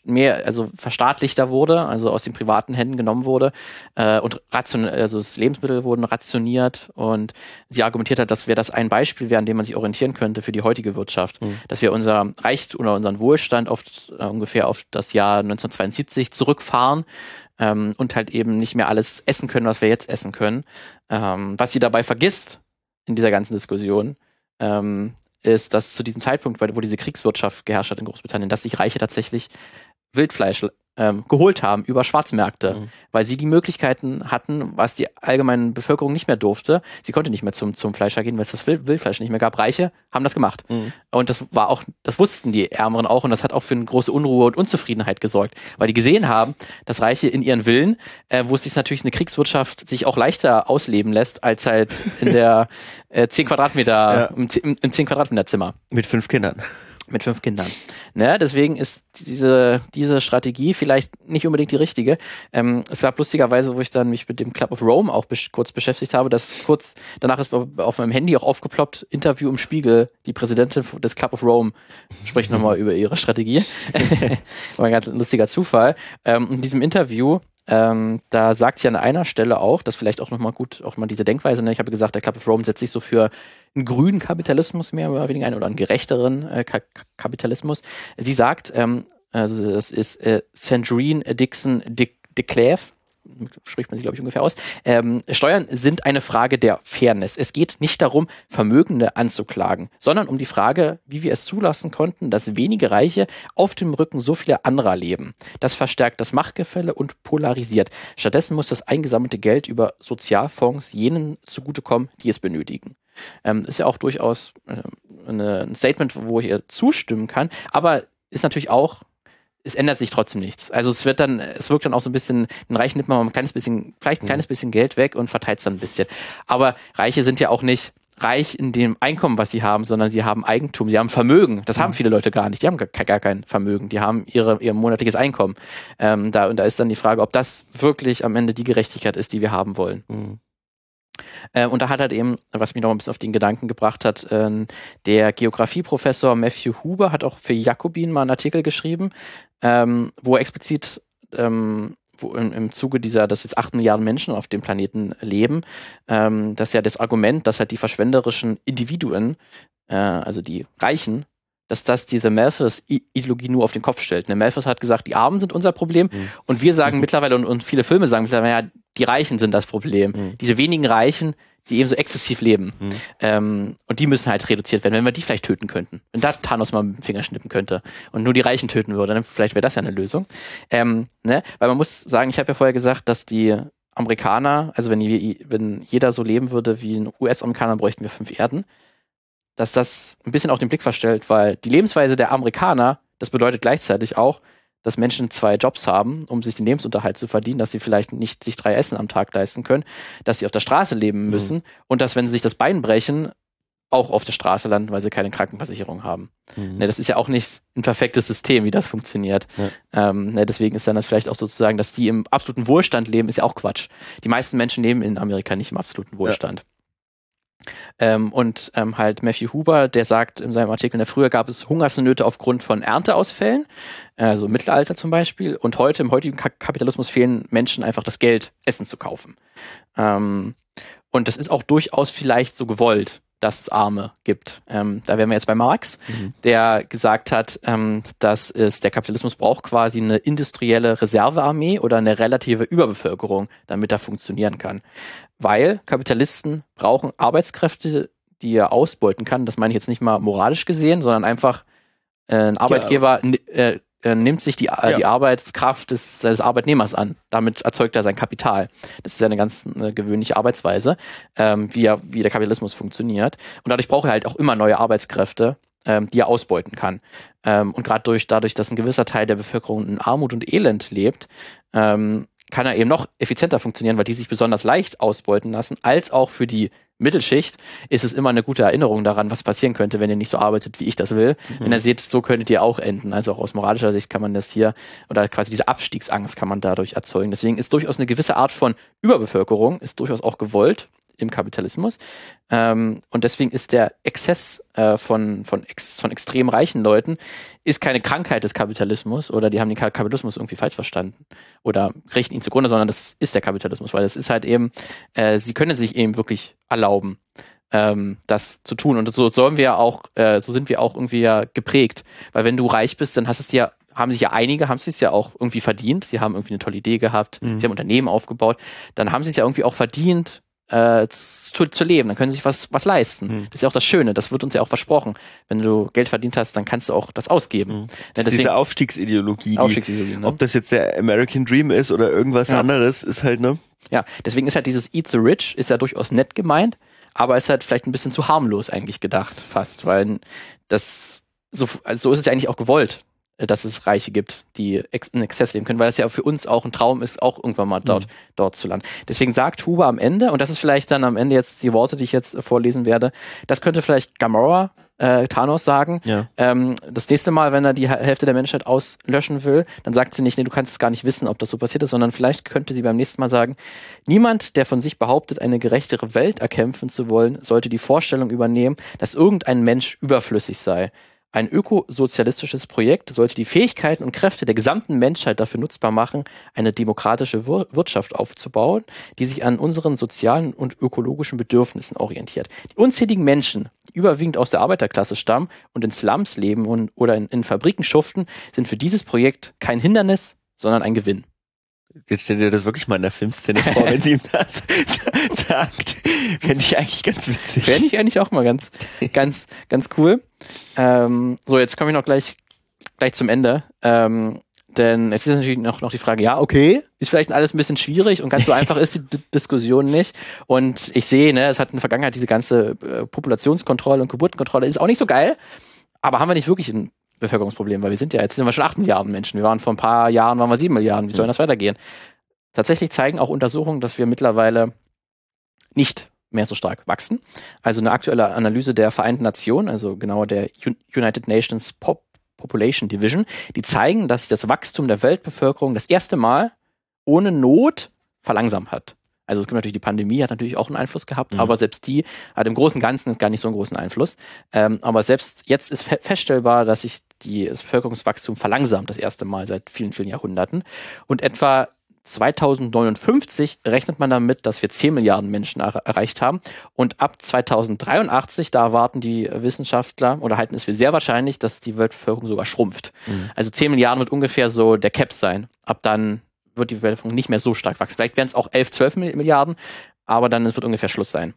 mehr, also verstaatlichter wurde, also aus den privaten Händen genommen wurde äh, und ration, also das Lebensmittel wurden rationiert und sie argumentiert hat, dass wir das ein Beispiel wäre, an dem man sich orientieren könnte für die heutige Wirtschaft, mhm. dass wir unser Reicht oder unseren Wohlstand auf äh, ungefähr auf das Jahr 1972 zurückfahren ähm, und halt eben nicht mehr alles essen können, was wir jetzt essen können. Ähm, was sie dabei vergisst in dieser ganzen Diskussion, ähm, ist, dass zu diesem Zeitpunkt, wo diese Kriegswirtschaft geherrscht hat in Großbritannien, dass sich Reiche tatsächlich Wildfleisch ähm, geholt haben über Schwarzmärkte, mhm. weil sie die Möglichkeiten hatten, was die allgemeine Bevölkerung nicht mehr durfte. Sie konnte nicht mehr zum, zum Fleischer gehen, weil es das Wildfleisch nicht mehr gab. Reiche haben das gemacht. Mhm. Und das war auch, das wussten die Ärmeren auch und das hat auch für eine große Unruhe und Unzufriedenheit gesorgt, weil die gesehen haben, dass Reiche in ihren Willen, äh, wo es sich natürlich eine Kriegswirtschaft sich auch leichter ausleben lässt, als halt in der äh, 10 Quadratmeter, ja. im, im, im 10 Quadratmeter Zimmer. Mit fünf Kindern mit fünf Kindern. Ne? Deswegen ist diese, diese Strategie vielleicht nicht unbedingt die richtige. Ähm, es gab lustigerweise, wo ich dann mich mit dem Club of Rome auch besch kurz beschäftigt habe, dass kurz danach ist auf meinem Handy auch aufgeploppt, Interview im Spiegel, die Präsidentin des Club of Rome spricht nochmal über ihre Strategie. War ein ganz lustiger Zufall. Ähm, in diesem Interview ähm, da sagt sie an einer Stelle auch, dass vielleicht auch nochmal gut, auch mal diese Denkweise, ne? ich habe gesagt, der Club of Rome setzt sich so für einen grünen Kapitalismus mehr oder weniger ein oder einen gerechteren äh, Ka Kapitalismus. Sie sagt, ähm, also das ist äh, Sandrine Dixon de, Clève, spricht man sich, glaube ich, ungefähr aus. Ähm, Steuern sind eine Frage der Fairness. Es geht nicht darum, Vermögende anzuklagen, sondern um die Frage, wie wir es zulassen konnten, dass wenige Reiche auf dem Rücken so viele anderer leben. Das verstärkt das Machtgefälle und polarisiert. Stattdessen muss das eingesammelte Geld über Sozialfonds jenen zugutekommen, die es benötigen. Ähm, ist ja auch durchaus äh, ein Statement, wo ich ihr zustimmen kann, aber ist natürlich auch es ändert sich trotzdem nichts. Also es wird dann, es wirkt dann auch so ein bisschen, ein Reich nimmt man mal ein kleines bisschen, vielleicht ein mhm. kleines bisschen Geld weg und verteilt es dann ein bisschen. Aber Reiche sind ja auch nicht reich in dem Einkommen, was sie haben, sondern sie haben Eigentum, sie haben Vermögen. Das haben mhm. viele Leute gar nicht. Die haben gar, gar kein Vermögen. Die haben ihre, ihr monatliches Einkommen. Ähm, da, und da ist dann die Frage, ob das wirklich am Ende die Gerechtigkeit ist, die wir haben wollen. Mhm. Äh, und da hat halt eben, was mich noch ein bisschen auf den Gedanken gebracht hat, äh, der Geografieprofessor Matthew Huber hat auch für Jakobin mal einen Artikel geschrieben, ähm, wo er explizit ähm, wo im, im Zuge dieser, dass jetzt acht Milliarden Menschen auf dem Planeten leben, ähm, dass ja das Argument, dass halt die verschwenderischen Individuen, äh, also die Reichen, dass das diese Malthus-Ideologie nur auf den Kopf stellt. Ne? Malthus hat gesagt, die Armen sind unser Problem mhm. und wir sagen mhm. mittlerweile und, und, viele Filme sagen mittlerweile, ja, die Reichen sind das Problem. Mhm. Diese wenigen Reichen, die eben so exzessiv leben. Mhm. Ähm, und die müssen halt reduziert werden, wenn wir die vielleicht töten könnten. Wenn da Thanos mal mit dem Finger schnippen könnte und nur die Reichen töten würde, dann vielleicht wäre das ja eine Lösung. Ähm, ne? Weil man muss sagen, ich habe ja vorher gesagt, dass die Amerikaner, also wenn, wenn jeder so leben würde wie ein US-Amerikaner, bräuchten wir fünf Erden. Dass das ein bisschen auch den Blick verstellt, weil die Lebensweise der Amerikaner, das bedeutet gleichzeitig auch, dass Menschen zwei Jobs haben, um sich den Lebensunterhalt zu verdienen, dass sie vielleicht nicht sich drei Essen am Tag leisten können, dass sie auf der Straße leben mhm. müssen mhm. und dass, wenn sie sich das Bein brechen, auch auf der Straße landen, weil sie keine Krankenversicherung haben. Mhm. Ne, das ist ja auch nicht ein perfektes System, wie das funktioniert. Ja. Ähm, ne, deswegen ist dann das vielleicht auch sozusagen, dass die im absoluten Wohlstand leben, ist ja auch Quatsch. Die meisten Menschen leben in Amerika nicht im absoluten Wohlstand. Ja. Ähm, und ähm, halt Matthew Huber, der sagt in seinem Artikel, na, früher gab es Hungersnöte aufgrund von Ernteausfällen, also Mittelalter zum Beispiel, und heute im heutigen Kapitalismus fehlen Menschen einfach das Geld, Essen zu kaufen. Ähm, und das ist auch durchaus vielleicht so gewollt, dass es Arme gibt. Ähm, da wären wir jetzt bei Marx, der gesagt hat, ähm, dass es der Kapitalismus braucht quasi eine industrielle Reservearmee oder eine relative Überbevölkerung, damit er funktionieren kann. Weil Kapitalisten brauchen Arbeitskräfte, die er ausbeuten kann. Das meine ich jetzt nicht mal moralisch gesehen, sondern einfach äh, ein Arbeitgeber ni- äh, äh, nimmt sich die, äh, Ja. die Arbeitskraft des, des Arbeitnehmers an. Damit erzeugt er sein Kapital. Das ist ja eine ganz äh, gewöhnliche Arbeitsweise, ähm, wie, er, wie der Kapitalismus funktioniert. Und dadurch braucht er halt auch immer neue Arbeitskräfte, ähm, die er ausbeuten kann. Ähm, und gerade durch, dadurch, dass ein gewisser Teil der Bevölkerung in Armut und Elend lebt, ähm, kann er eben noch effizienter funktionieren, weil die sich besonders leicht ausbeuten lassen, als auch für die Mittelschicht ist es immer eine gute Erinnerung daran, was passieren könnte, wenn ihr nicht so arbeitet, wie ich das will. Wenn ihr seht, so könntet ihr auch enden. Also auch aus moralischer Sicht kann man das hier, oder quasi diese Abstiegsangst kann man dadurch erzeugen. Deswegen ist durchaus eine gewisse Art von Überbevölkerung, ist durchaus auch gewollt im Kapitalismus. Ähm, und deswegen ist der Exzess äh, von, von, ex, von extrem reichen Leuten ist keine Krankheit des Kapitalismus oder die haben den Ka- Kapitalismus irgendwie falsch verstanden oder richten ihn zugrunde, sondern das ist der Kapitalismus, weil das ist halt eben, äh, sie können sich eben wirklich erlauben, ähm, das zu tun. Und so sollen wir ja auch, äh, so sind wir auch irgendwie ja geprägt. Weil wenn du reich bist, dann hast es ja, haben sich ja einige, haben es ja auch irgendwie verdient. Sie haben irgendwie eine tolle Idee gehabt, sie haben Unternehmen aufgebaut, dann haben sie es ja irgendwie auch verdient, äh, zu, zu leben, dann können sie sich was, was leisten. Das ist ja auch das Schöne, das wird uns ja auch versprochen. Wenn du Geld verdient hast, dann kannst du auch das ausgeben. Ja, Das ist diese Aufstiegsideologie. Die, Aufstiegsideologie, ne? Ob das jetzt der American Dream ist oder irgendwas Ja. anderes, ist halt, ne? Ja, deswegen ist halt dieses Eat the Rich ist ja durchaus nett gemeint, aber ist halt vielleicht ein bisschen zu harmlos eigentlich gedacht, fast, weil das so, also so ist es ja eigentlich auch gewollt, dass es Reiche gibt, die in Exzess leben können, weil es ja für uns auch ein Traum ist, auch irgendwann mal dort, dort zu landen. Deswegen sagt Huber am Ende, und das ist vielleicht dann am Ende jetzt die Worte, die ich jetzt äh, vorlesen werde, das könnte vielleicht Gamora, äh, Thanos sagen. Ja. Ähm, das nächste Mal, wenn er die Hä- Hälfte der Menschheit auslöschen will, dann sagt sie nicht, nee, du kannst es gar nicht wissen, ob das so passiert ist, sondern vielleicht könnte sie beim nächsten Mal sagen, niemand, der von sich behauptet, eine gerechtere Welt erkämpfen zu wollen, sollte die Vorstellung übernehmen, dass irgendein Mensch überflüssig sei. Ein ökosozialistisches Projekt sollte die Fähigkeiten und Kräfte der gesamten Menschheit dafür nutzbar machen, eine demokratische Wir Wirtschaft aufzubauen, die sich an unseren sozialen und ökologischen Bedürfnissen orientiert. Die unzähligen Menschen, die überwiegend aus der Arbeiterklasse stammen und in Slums leben und, oder in, in Fabriken schuften, sind für dieses Projekt kein Hindernis, sondern ein Gewinn. Jetzt stell dir das wirklich mal in der Filmszene vor, wenn sie ihm das sagt. Fände ich eigentlich ganz witzig. Fände ich eigentlich auch mal ganz, ganz, ganz cool. Ähm, so, jetzt komme ich noch gleich, gleich zum Ende. Ähm, denn jetzt ist natürlich noch, noch die Frage, ja, okay, ist vielleicht alles ein bisschen schwierig und ganz so einfach ist die D Diskussion nicht. Und ich sehe, ne, es hat in der Vergangenheit diese ganze äh, Populationskontrolle und Geburtenkontrolle, ist auch nicht so geil, aber haben wir nicht wirklich ein Bevölkerungsproblem, weil wir sind ja, jetzt sind wir schon 8 Milliarden Menschen. Wir waren vor ein paar Jahren, waren wir 7 Milliarden. Wie soll das weitergehen? Tatsächlich zeigen auch Untersuchungen, dass wir mittlerweile nicht mehr so stark wachsen. Also eine aktuelle Analyse der Vereinten Nationen, also genauer der Un- United Nations Pop Population Division, die zeigen, dass sich das Wachstum der Weltbevölkerung das erste Mal ohne Not verlangsamt hat. Also es gibt natürlich die Pandemie, hat natürlich auch einen Einfluss gehabt, Mhm. aber selbst die hat im Großen und Ganzen gar nicht so einen großen Einfluss. Ähm, aber selbst jetzt ist fe feststellbar, dass sich die, das Bevölkerungswachstum verlangsamt, das erste Mal seit vielen, vielen Jahrhunderten. Und etwa 2059 rechnet man damit, dass wir 10 Milliarden Menschen er erreicht haben. Und ab 2083, da erwarten die Wissenschaftler oder halten es für sehr wahrscheinlich, dass die Weltbevölkerung sogar schrumpft. Also 10 Milliarden wird ungefähr so der Cap sein. Ab dann wird die Weltbevölkerung nicht mehr so stark wachsen. Vielleicht werden es auch 11, 12 Mil- Milliarden, aber dann wird ungefähr Schluss sein.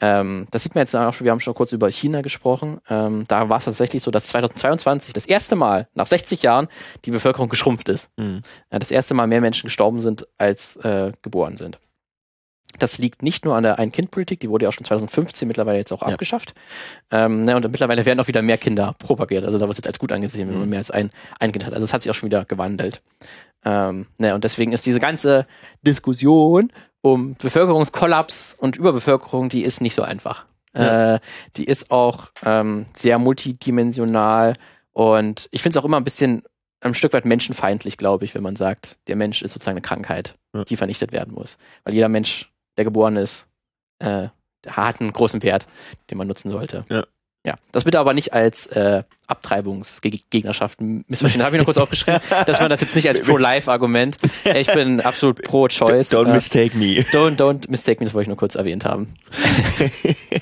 Ähm, das sieht man jetzt auch schon, wir haben schon kurz über China gesprochen. Ähm, da war es tatsächlich so, dass 2022 das erste Mal nach 60 Jahren die Bevölkerung geschrumpft ist. Mhm. Ja, das erste Mal mehr Menschen gestorben sind, als äh, geboren sind. Das liegt nicht nur an der Ein-Kind-Politik, die wurde ja auch schon 2015 mittlerweile jetzt auch Ja. abgeschafft. Ähm, ne, und mittlerweile werden auch wieder mehr Kinder propagiert. Also da wird es jetzt als gut angesehen, wenn man mehr als ein, ein Kind hat. Also es hat sich auch schon wieder gewandelt. Ähm, ne, und deswegen ist diese ganze Diskussion um Bevölkerungskollaps und Überbevölkerung, die ist nicht so einfach. Ja. Äh, die ist auch ähm, sehr multidimensional und ich finde es auch immer ein bisschen ein Stück weit menschenfeindlich, glaube ich, wenn man sagt, der Mensch ist sozusagen eine Krankheit, Ja. die vernichtet werden muss. Weil jeder Mensch, der geboren ist, äh, hat einen großen Wert, den man nutzen sollte. Ja. Ja, das bitte aber nicht als äh, Abtreibungsgegnerschaft missverstehen. Habe ich noch kurz aufgeschrieben, dass man das jetzt nicht als Pro-Life-Argument. Ich bin absolut pro-Choice. Don't äh, mistake me. Don't, don't mistake me, das wollte ich nur kurz erwähnt haben.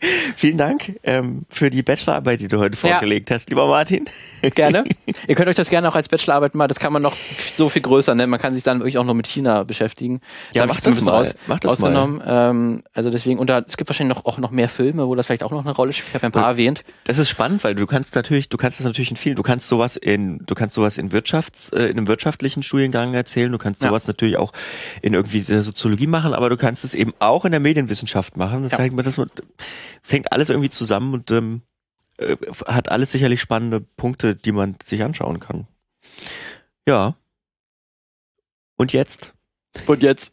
Vielen Dank ähm, für die Bachelorarbeit, die du heute vorgelegt hast, lieber Martin. Gerne. Ihr könnt euch das gerne auch als Bachelorarbeit mal, das kann man noch so viel größer, ne? Man kann sich dann wirklich auch noch mit China beschäftigen. Ja, Da mach hab ich das mal. Aus, Mach das mal. ausgenommen. Ähm, also deswegen, und da, es gibt wahrscheinlich noch, auch noch mehr Filme, wo das vielleicht auch noch eine Rolle spielt. Ich habe ja ein paar erwähnt. Das ist spannend, weil du kannst natürlich, du kannst das natürlich in vielen, du kannst sowas in, du kannst sowas in Wirtschafts, äh, in einem wirtschaftlichen Studiengang erzählen, du kannst Ja. sowas natürlich auch in irgendwie der Soziologie machen, aber du kannst es eben auch in der Medienwissenschaft machen. Das, Ja. hängt, das, das hängt alles irgendwie zusammen und ähm, äh, hat alles sicherlich spannende Punkte, die man sich anschauen kann. Ja. Und jetzt Und jetzt?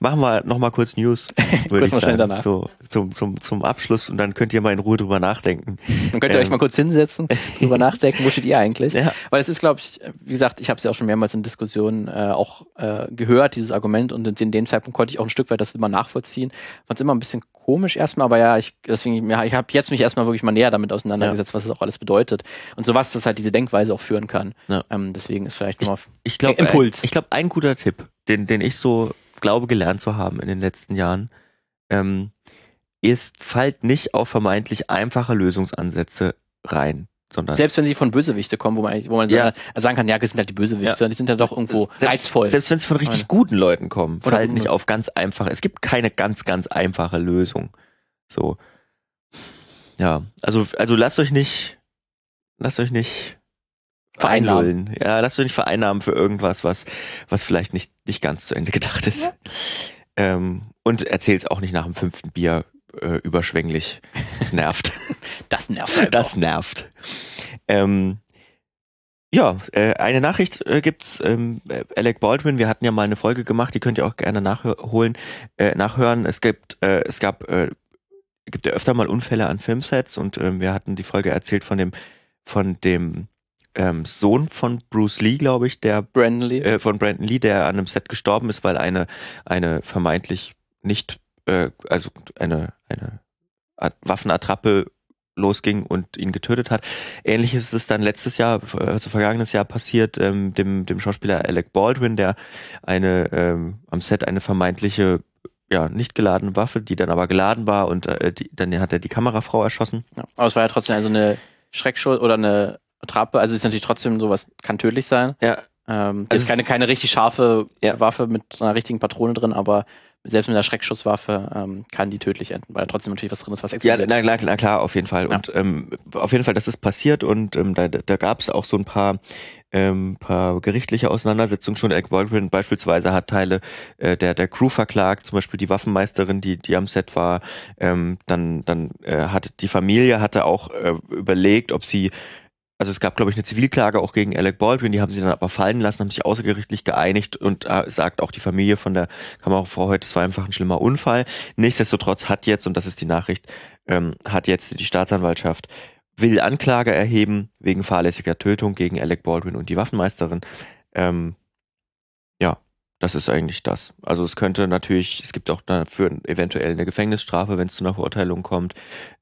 machen wir noch mal kurz News, würde ich mal sagen, danach. so zum zum zum Abschluss und dann könnt ihr mal in Ruhe drüber nachdenken. Dann könnt ihr Ähm. euch mal kurz hinsetzen, drüber nachdenken, wo steht ihr eigentlich? Ja. Weil es ist, glaube ich, wie gesagt, ich habe es ja auch schon mehrmals in Diskussionen äh, auch äh, gehört, dieses Argument, und in dem Zeitpunkt konnte ich auch ein Stück weit das immer nachvollziehen. Fand es immer ein bisschen komisch erstmal, aber ja, ich deswegen, ja, ich habe jetzt mich erstmal wirklich mal näher damit auseinandergesetzt, was es auch alles bedeutet. Und so was das halt diese Denkweise auch führen kann. Ja. Ähm, deswegen ist vielleicht nochmal Ich glaube, Äh, Impuls. ich glaube, ein guter Tipp, den, den ich so glaube gelernt zu haben in den letzten Jahren, ähm, ist, fallt nicht auf vermeintlich einfache Lösungsansätze rein, sondern selbst wenn sie von Bösewichte kommen, wo man, wo man Ja. sagen- kann, ja, das sind halt die Bösewichte, die sind ja doch irgendwo selbst, reizvoll. Selbst wenn sie von richtig guten Leuten kommen, Oder fallen nicht auf ganz einfache. Es gibt keine ganz, ganz einfache Lösung. So. Ja, also, also lasst euch nicht, lasst euch nicht Vereinnahmen. Ja, lasst euch nicht vereinnahmen für irgendwas, was, was vielleicht nicht, nicht ganz zu Ende gedacht ist. Ähm, und erzähl's auch nicht nach dem fünften Bier äh, überschwänglich. Das nervt. das nervt einfach. Das nervt. Ähm, ja, äh, eine Nachricht äh, gibt's. Ähm, äh, Alec Baldwin, wir hatten ja mal eine Folge gemacht, die könnt ihr auch gerne nachholen, äh, nachhören. Es gibt, äh, es gab, äh, gibt ja öfter mal Unfälle an Filmsets und ähm, wir hatten die Folge erzählt von dem, von dem ähm, Sohn von Bruce Lee, glaube ich, der Brandon Lee. äh, von Brandon Lee, der an einem Set gestorben ist, weil eine, eine vermeintlich nicht, äh, also eine, eine At- Waffenattrappe losging und ihn getötet hat. Ähnliches ist es dann letztes Jahr, also vergangenes Jahr passiert, ähm, dem, dem Schauspieler Alec Baldwin, der eine ähm, am Set eine vermeintliche ja, nicht geladene Waffe, die dann aber geladen war und äh, die, dann hat er die Kamerafrau erschossen. Ja. Aber es war ja trotzdem also eine Schreckschuss oder eine Attrappe. Also es ist natürlich trotzdem sowas, kann tödlich sein. Ja, Ähm, Also ist keine, keine richtig scharfe Ja. Waffe mit einer richtigen Patrone drin, aber selbst mit einer Schreckschusswaffe ähm, kann die tödlich enden, weil trotzdem natürlich was drin ist, was Ja, explodiert. na, na, na klar, auf jeden Fall. Ja. Und ähm, auf jeden Fall, das ist passiert und ähm, da, da gab es auch so ein paar, ähm, paar gerichtliche Auseinandersetzungen schon. Alec Baldwin beispielsweise hat Teile äh, der, der Crew verklagt, zum Beispiel die Waffenmeisterin, die, die am Set war. Ähm, dann dann äh, hat die Familie hatte auch äh, überlegt, ob sie also es gab, glaube ich, eine Zivilklage auch gegen Alec Baldwin, die haben sie dann aber fallen lassen, haben sich außergerichtlich geeinigt und äh, sagt auch die Familie von der Kamerafrau heute, es war einfach ein schlimmer Unfall. Nichtsdestotrotz hat jetzt, und das ist die Nachricht, ähm, hat jetzt die Staatsanwaltschaft will Anklage erheben wegen fahrlässiger Tötung gegen Alec Baldwin und die Waffenmeisterin. Ähm, das ist eigentlich das. Also es könnte natürlich, es gibt auch dafür eventuell eine Gefängnisstrafe, wenn es zu einer Verurteilung kommt.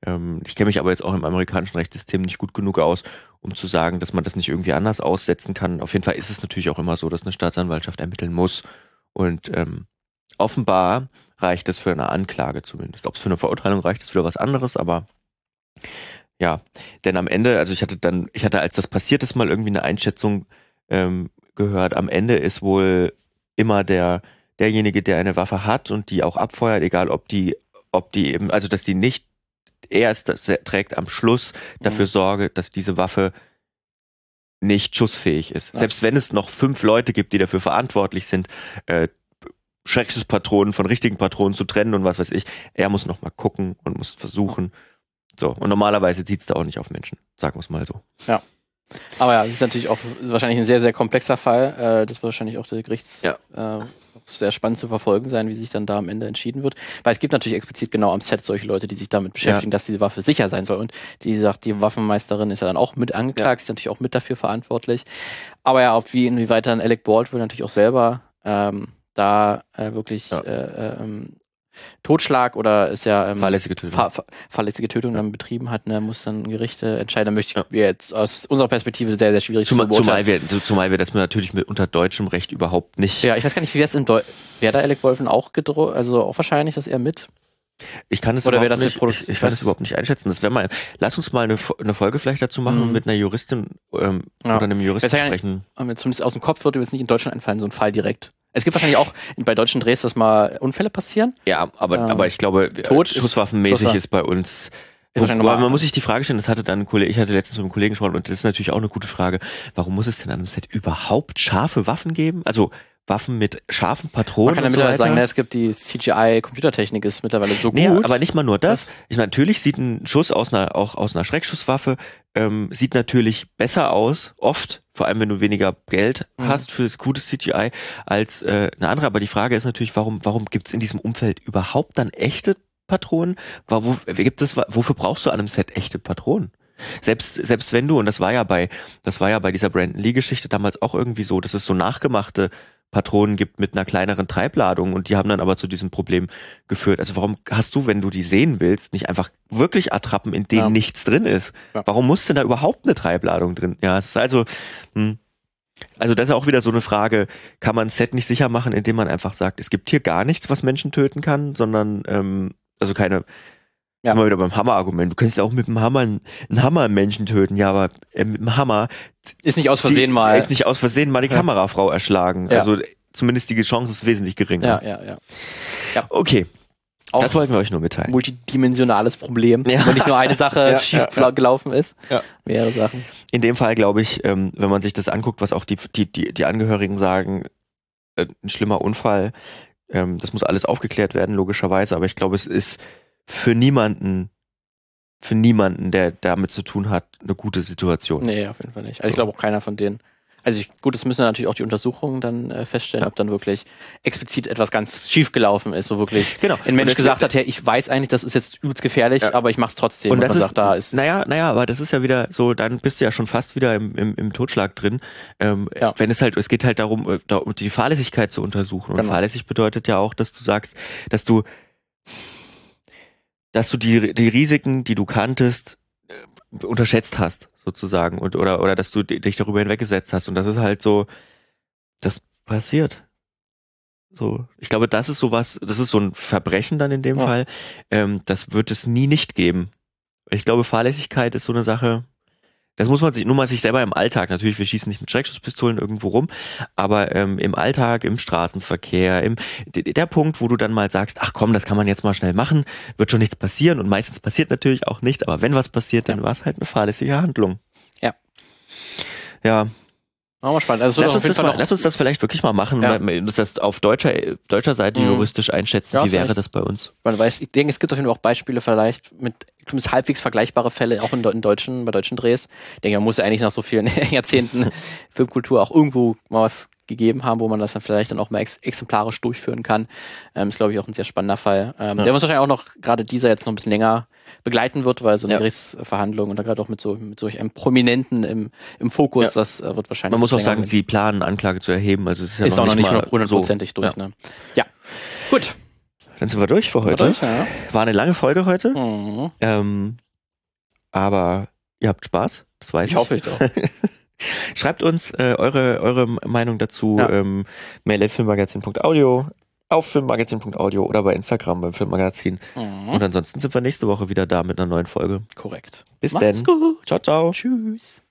Ähm, ich kenne mich aber jetzt auch im amerikanischen Rechtssystem nicht gut genug aus, um zu sagen, dass man das nicht irgendwie anders aussetzen kann. Auf jeden Fall ist es natürlich auch immer so, dass eine Staatsanwaltschaft ermitteln muss. Und ähm, offenbar reicht es für eine Anklage zumindest. Ob es für eine Verurteilung reicht, ist wieder was anderes, aber ja, denn am Ende, also ich hatte dann, ich hatte, als das passiert ist, mal irgendwie eine Einschätzung ähm, gehört. Am Ende ist wohl immer der derjenige, der eine Waffe hat und die auch abfeuert, egal ob die, ob die eben, also dass die nicht erst das trägt am Schluss dafür Mhm. Sorge, dass diese Waffe nicht schussfähig ist. Ja. Selbst wenn es noch fünf Leute gibt, die dafür verantwortlich sind, äh, Schreckschusspatronen von richtigen Patronen zu trennen und was weiß ich, er muss noch mal gucken und muss versuchen. So, und normalerweise zieht's da auch nicht auf Menschen, sagen wir es mal so. Aber ja, es ist natürlich auch ist wahrscheinlich ein sehr, sehr komplexer Fall. Äh, das wird wahrscheinlich auch der Gerichts Ja. äh, sehr spannend zu verfolgen sein, wie sich dann da am Ende entschieden wird. Weil es gibt natürlich explizit genau am Set solche Leute, die sich damit beschäftigen, dass diese Waffe sicher sein soll. Und die sagt, die Waffenmeisterin ist ja dann auch mit angeklagt, ist natürlich auch mit dafür verantwortlich. Aber ja, ob wie inwieweit dann Alec Baldwin natürlich auch selber ähm, da äh, wirklich Ja. äh, äh, ähm, Totschlag oder ist ja ähm, Fahrlässige Tötung. Fahr fahr fahrlässige Tötung dann betrieben hat, ne, muss dann Gerichte entscheiden. Da möchte ich Ja. jetzt aus unserer Perspektive sehr, sehr schwierig Zumal, zu beurteilen. zumal, wir, zumal wir das natürlich mit unter deutschem Recht überhaupt nicht. Ja, ich weiß gar nicht, wie das in Deutschland. Wäre da Alec Wolfen auch gedroht, also auch wahrscheinlich, dass er mit. Ich kann es Oder überhaupt das nicht, ich, ich kann was- es überhaupt nicht einschätzen. Das wäre mal, lass uns mal eine, eine Folge vielleicht dazu machen Mhm. und mit einer Juristin ähm, Ja. oder einem Juristen ja sprechen. Mir zumindest aus dem Kopf würde mir jetzt nicht in Deutschland einfallen, so ein Fall direkt. Es gibt wahrscheinlich auch bei deutschen Drehs, dass mal Unfälle passieren. Ja, aber, Ähm, aber ich glaube, Tod äh, ist- schusswaffenmäßig Schusswaffen. ist bei uns. Ist wahrscheinlich aber man muss sich die Frage stellen, das hatte dann ein Kollege, ich hatte letztens mit einem Kollegen gesprochen und das ist natürlich auch eine gute Frage. Warum muss es denn an einem Set überhaupt scharfe Waffen geben? Also Waffen mit scharfen Patronen Man kann ja so mittlerweile weiter? sagen, na, es gibt die CGI-Computertechnik ist mittlerweile so Nee, gut. aber nicht mal nur das. Das- Ich, natürlich sieht ein Schuss aus einer, auch aus einer Schreckschusswaffe, ähm, sieht natürlich besser aus, oft, vor allem wenn du weniger Geld Mhm. hast für das gute CGI, als äh, eine andere. Aber die Frage ist natürlich, warum, warum gibt es in diesem Umfeld überhaupt dann echte Patronen? Wa- Wo, gibt es, wofür brauchst du an einem Set echte Patronen? Selbst, selbst wenn du, und das war ja bei, das war ja bei dieser Brandon Lee-Geschichte damals auch irgendwie so, dass es so nachgemachte Patronen gibt mit einer kleineren Treibladung und die haben dann aber zu diesem Problem geführt. Also warum hast du, wenn du die sehen willst, nicht einfach wirklich Attrappen, in denen Ja. nichts drin ist? Ja. Warum muss denn da überhaupt eine Treibladung drin? Ja, es ist also, hm. also das ist auch wieder so eine Frage, kann man ein Set nicht sicher machen, indem man einfach sagt, es gibt hier gar nichts, was Menschen töten kann, sondern, ähm, also keine, Ja. sind wir wieder beim Hammer-Argument. Du kannst auch mit dem Hammer einen, einen Hammer einen Menschen töten, ja, aber äh, mit dem Hammer ist nicht aus Versehen sie, mal. ist nicht aus Versehen mal die Ja. Kamerafrau erschlagen. Ja. Also zumindest die Chance ist wesentlich geringer. ja, ja, ja. Okay, Auch das wollten wir euch nur mitteilen. multidimensionales Problem. Ja. Wenn nicht nur eine Sache Ja, schief ja, gela- gelaufen ist. Ja. Mehrere Sachen. In dem Fall glaube ich, ähm, wenn man sich das anguckt, was auch die, die, die, die Angehörigen sagen, äh, ein schlimmer Unfall, ähm, das muss alles aufgeklärt werden, logischerweise, aber ich glaube, es ist für niemanden, für niemanden, der damit zu tun hat, eine gute Situation. Nee, auf jeden Fall nicht. Also ich So. glaube auch keiner von denen. Also ich, gut, das müssen natürlich auch die Untersuchungen dann äh, feststellen, Ja. ob dann wirklich explizit etwas ganz schief gelaufen ist, wo wirklich Genau. ein Mensch gesagt hat, ja, ich weiß eigentlich, das ist jetzt übelst gefährlich, Ja. aber ich mach's trotzdem. Und Und, das ist, sagt, da ist naja, naja, aber das ist ja wieder so, dann bist du ja schon fast wieder im, im, im Totschlag drin. Ähm, Ja. Wenn es halt, es geht halt darum, äh, da, um die Fahrlässigkeit zu untersuchen. Und Genau. fahrlässig bedeutet ja auch, dass du sagst, dass du, dass du die, die Risiken, die du kanntest, äh, unterschätzt hast, sozusagen. Und, oder, oder dass du di- dich darüber hinweggesetzt hast. Und das ist halt so, das passiert. So, ich glaube, das ist sowas, das ist so ein Verbrechen dann in dem Ja. Fall. Ähm, das wird es nie nicht geben. Ich glaube, Fahrlässigkeit ist so eine Sache, das muss man sich, nur mal sich selber im Alltag, natürlich, wir schießen nicht mit Schreckschusspistolen irgendwo rum, aber ähm, im Alltag, im Straßenverkehr, im, der Punkt, wo du dann mal sagst, ach komm, das kann man jetzt mal schnell machen, wird schon nichts passieren und meistens passiert natürlich auch nichts, aber wenn was passiert, dann Ja. war es halt eine fahrlässige Handlung. Ja. Ja, mal spannend. Also lass uns, das mal, lass uns das vielleicht wirklich mal machen, Ja. mal- das heißt auf deutscher, deutscher Seite Mhm. juristisch einschätzen, Ja, wie wäre das bei uns? man weiß, ich denke, es gibt auf jeden Fall auch Beispiele vielleicht mit zumindest halbwegs vergleichbare Fälle, auch in, in deutschen, bei deutschen Drehs. Ich denke, man muss ja eigentlich nach so vielen Jahrzehnten Filmkultur auch irgendwo mal was gegeben haben, wo man das dann vielleicht dann auch mal ex exemplarisch durchführen kann. Ähm, ist, glaube ich, auch ein sehr spannender Fall. Ähm, Ja. Der uns wahrscheinlich auch noch gerade dieser jetzt noch ein bisschen länger begleiten wird, weil so eine Ja. Gerichtsverhandlung und dann gerade auch mit so, mit solch einem Prominenten im, im Fokus, Ja. das äh, wird wahrscheinlich. Man muss auch sagen, sie planen, Anklage zu erheben, also es ist ja ist noch auch noch nicht hundertprozentig so. durch. Ja. Ne? ja. Gut. Dann sind wir durch für heute. Durch, ja. War eine lange Folge heute. Mhm. Ähm, aber ihr habt Spaß, das weiß ich. Ich hoffe ich doch. Schreibt uns äh, eure, eure Meinung dazu. Ja. Ähm, mail at filmmagazin.audio, auf filmmagazin.audio oder bei Instagram beim Filmmagazin. Mhm. Und ansonsten sind wir nächste Woche wieder da mit einer neuen Folge. Korrekt. Bis Macht's gut. Ciao, ciao. Tschüss.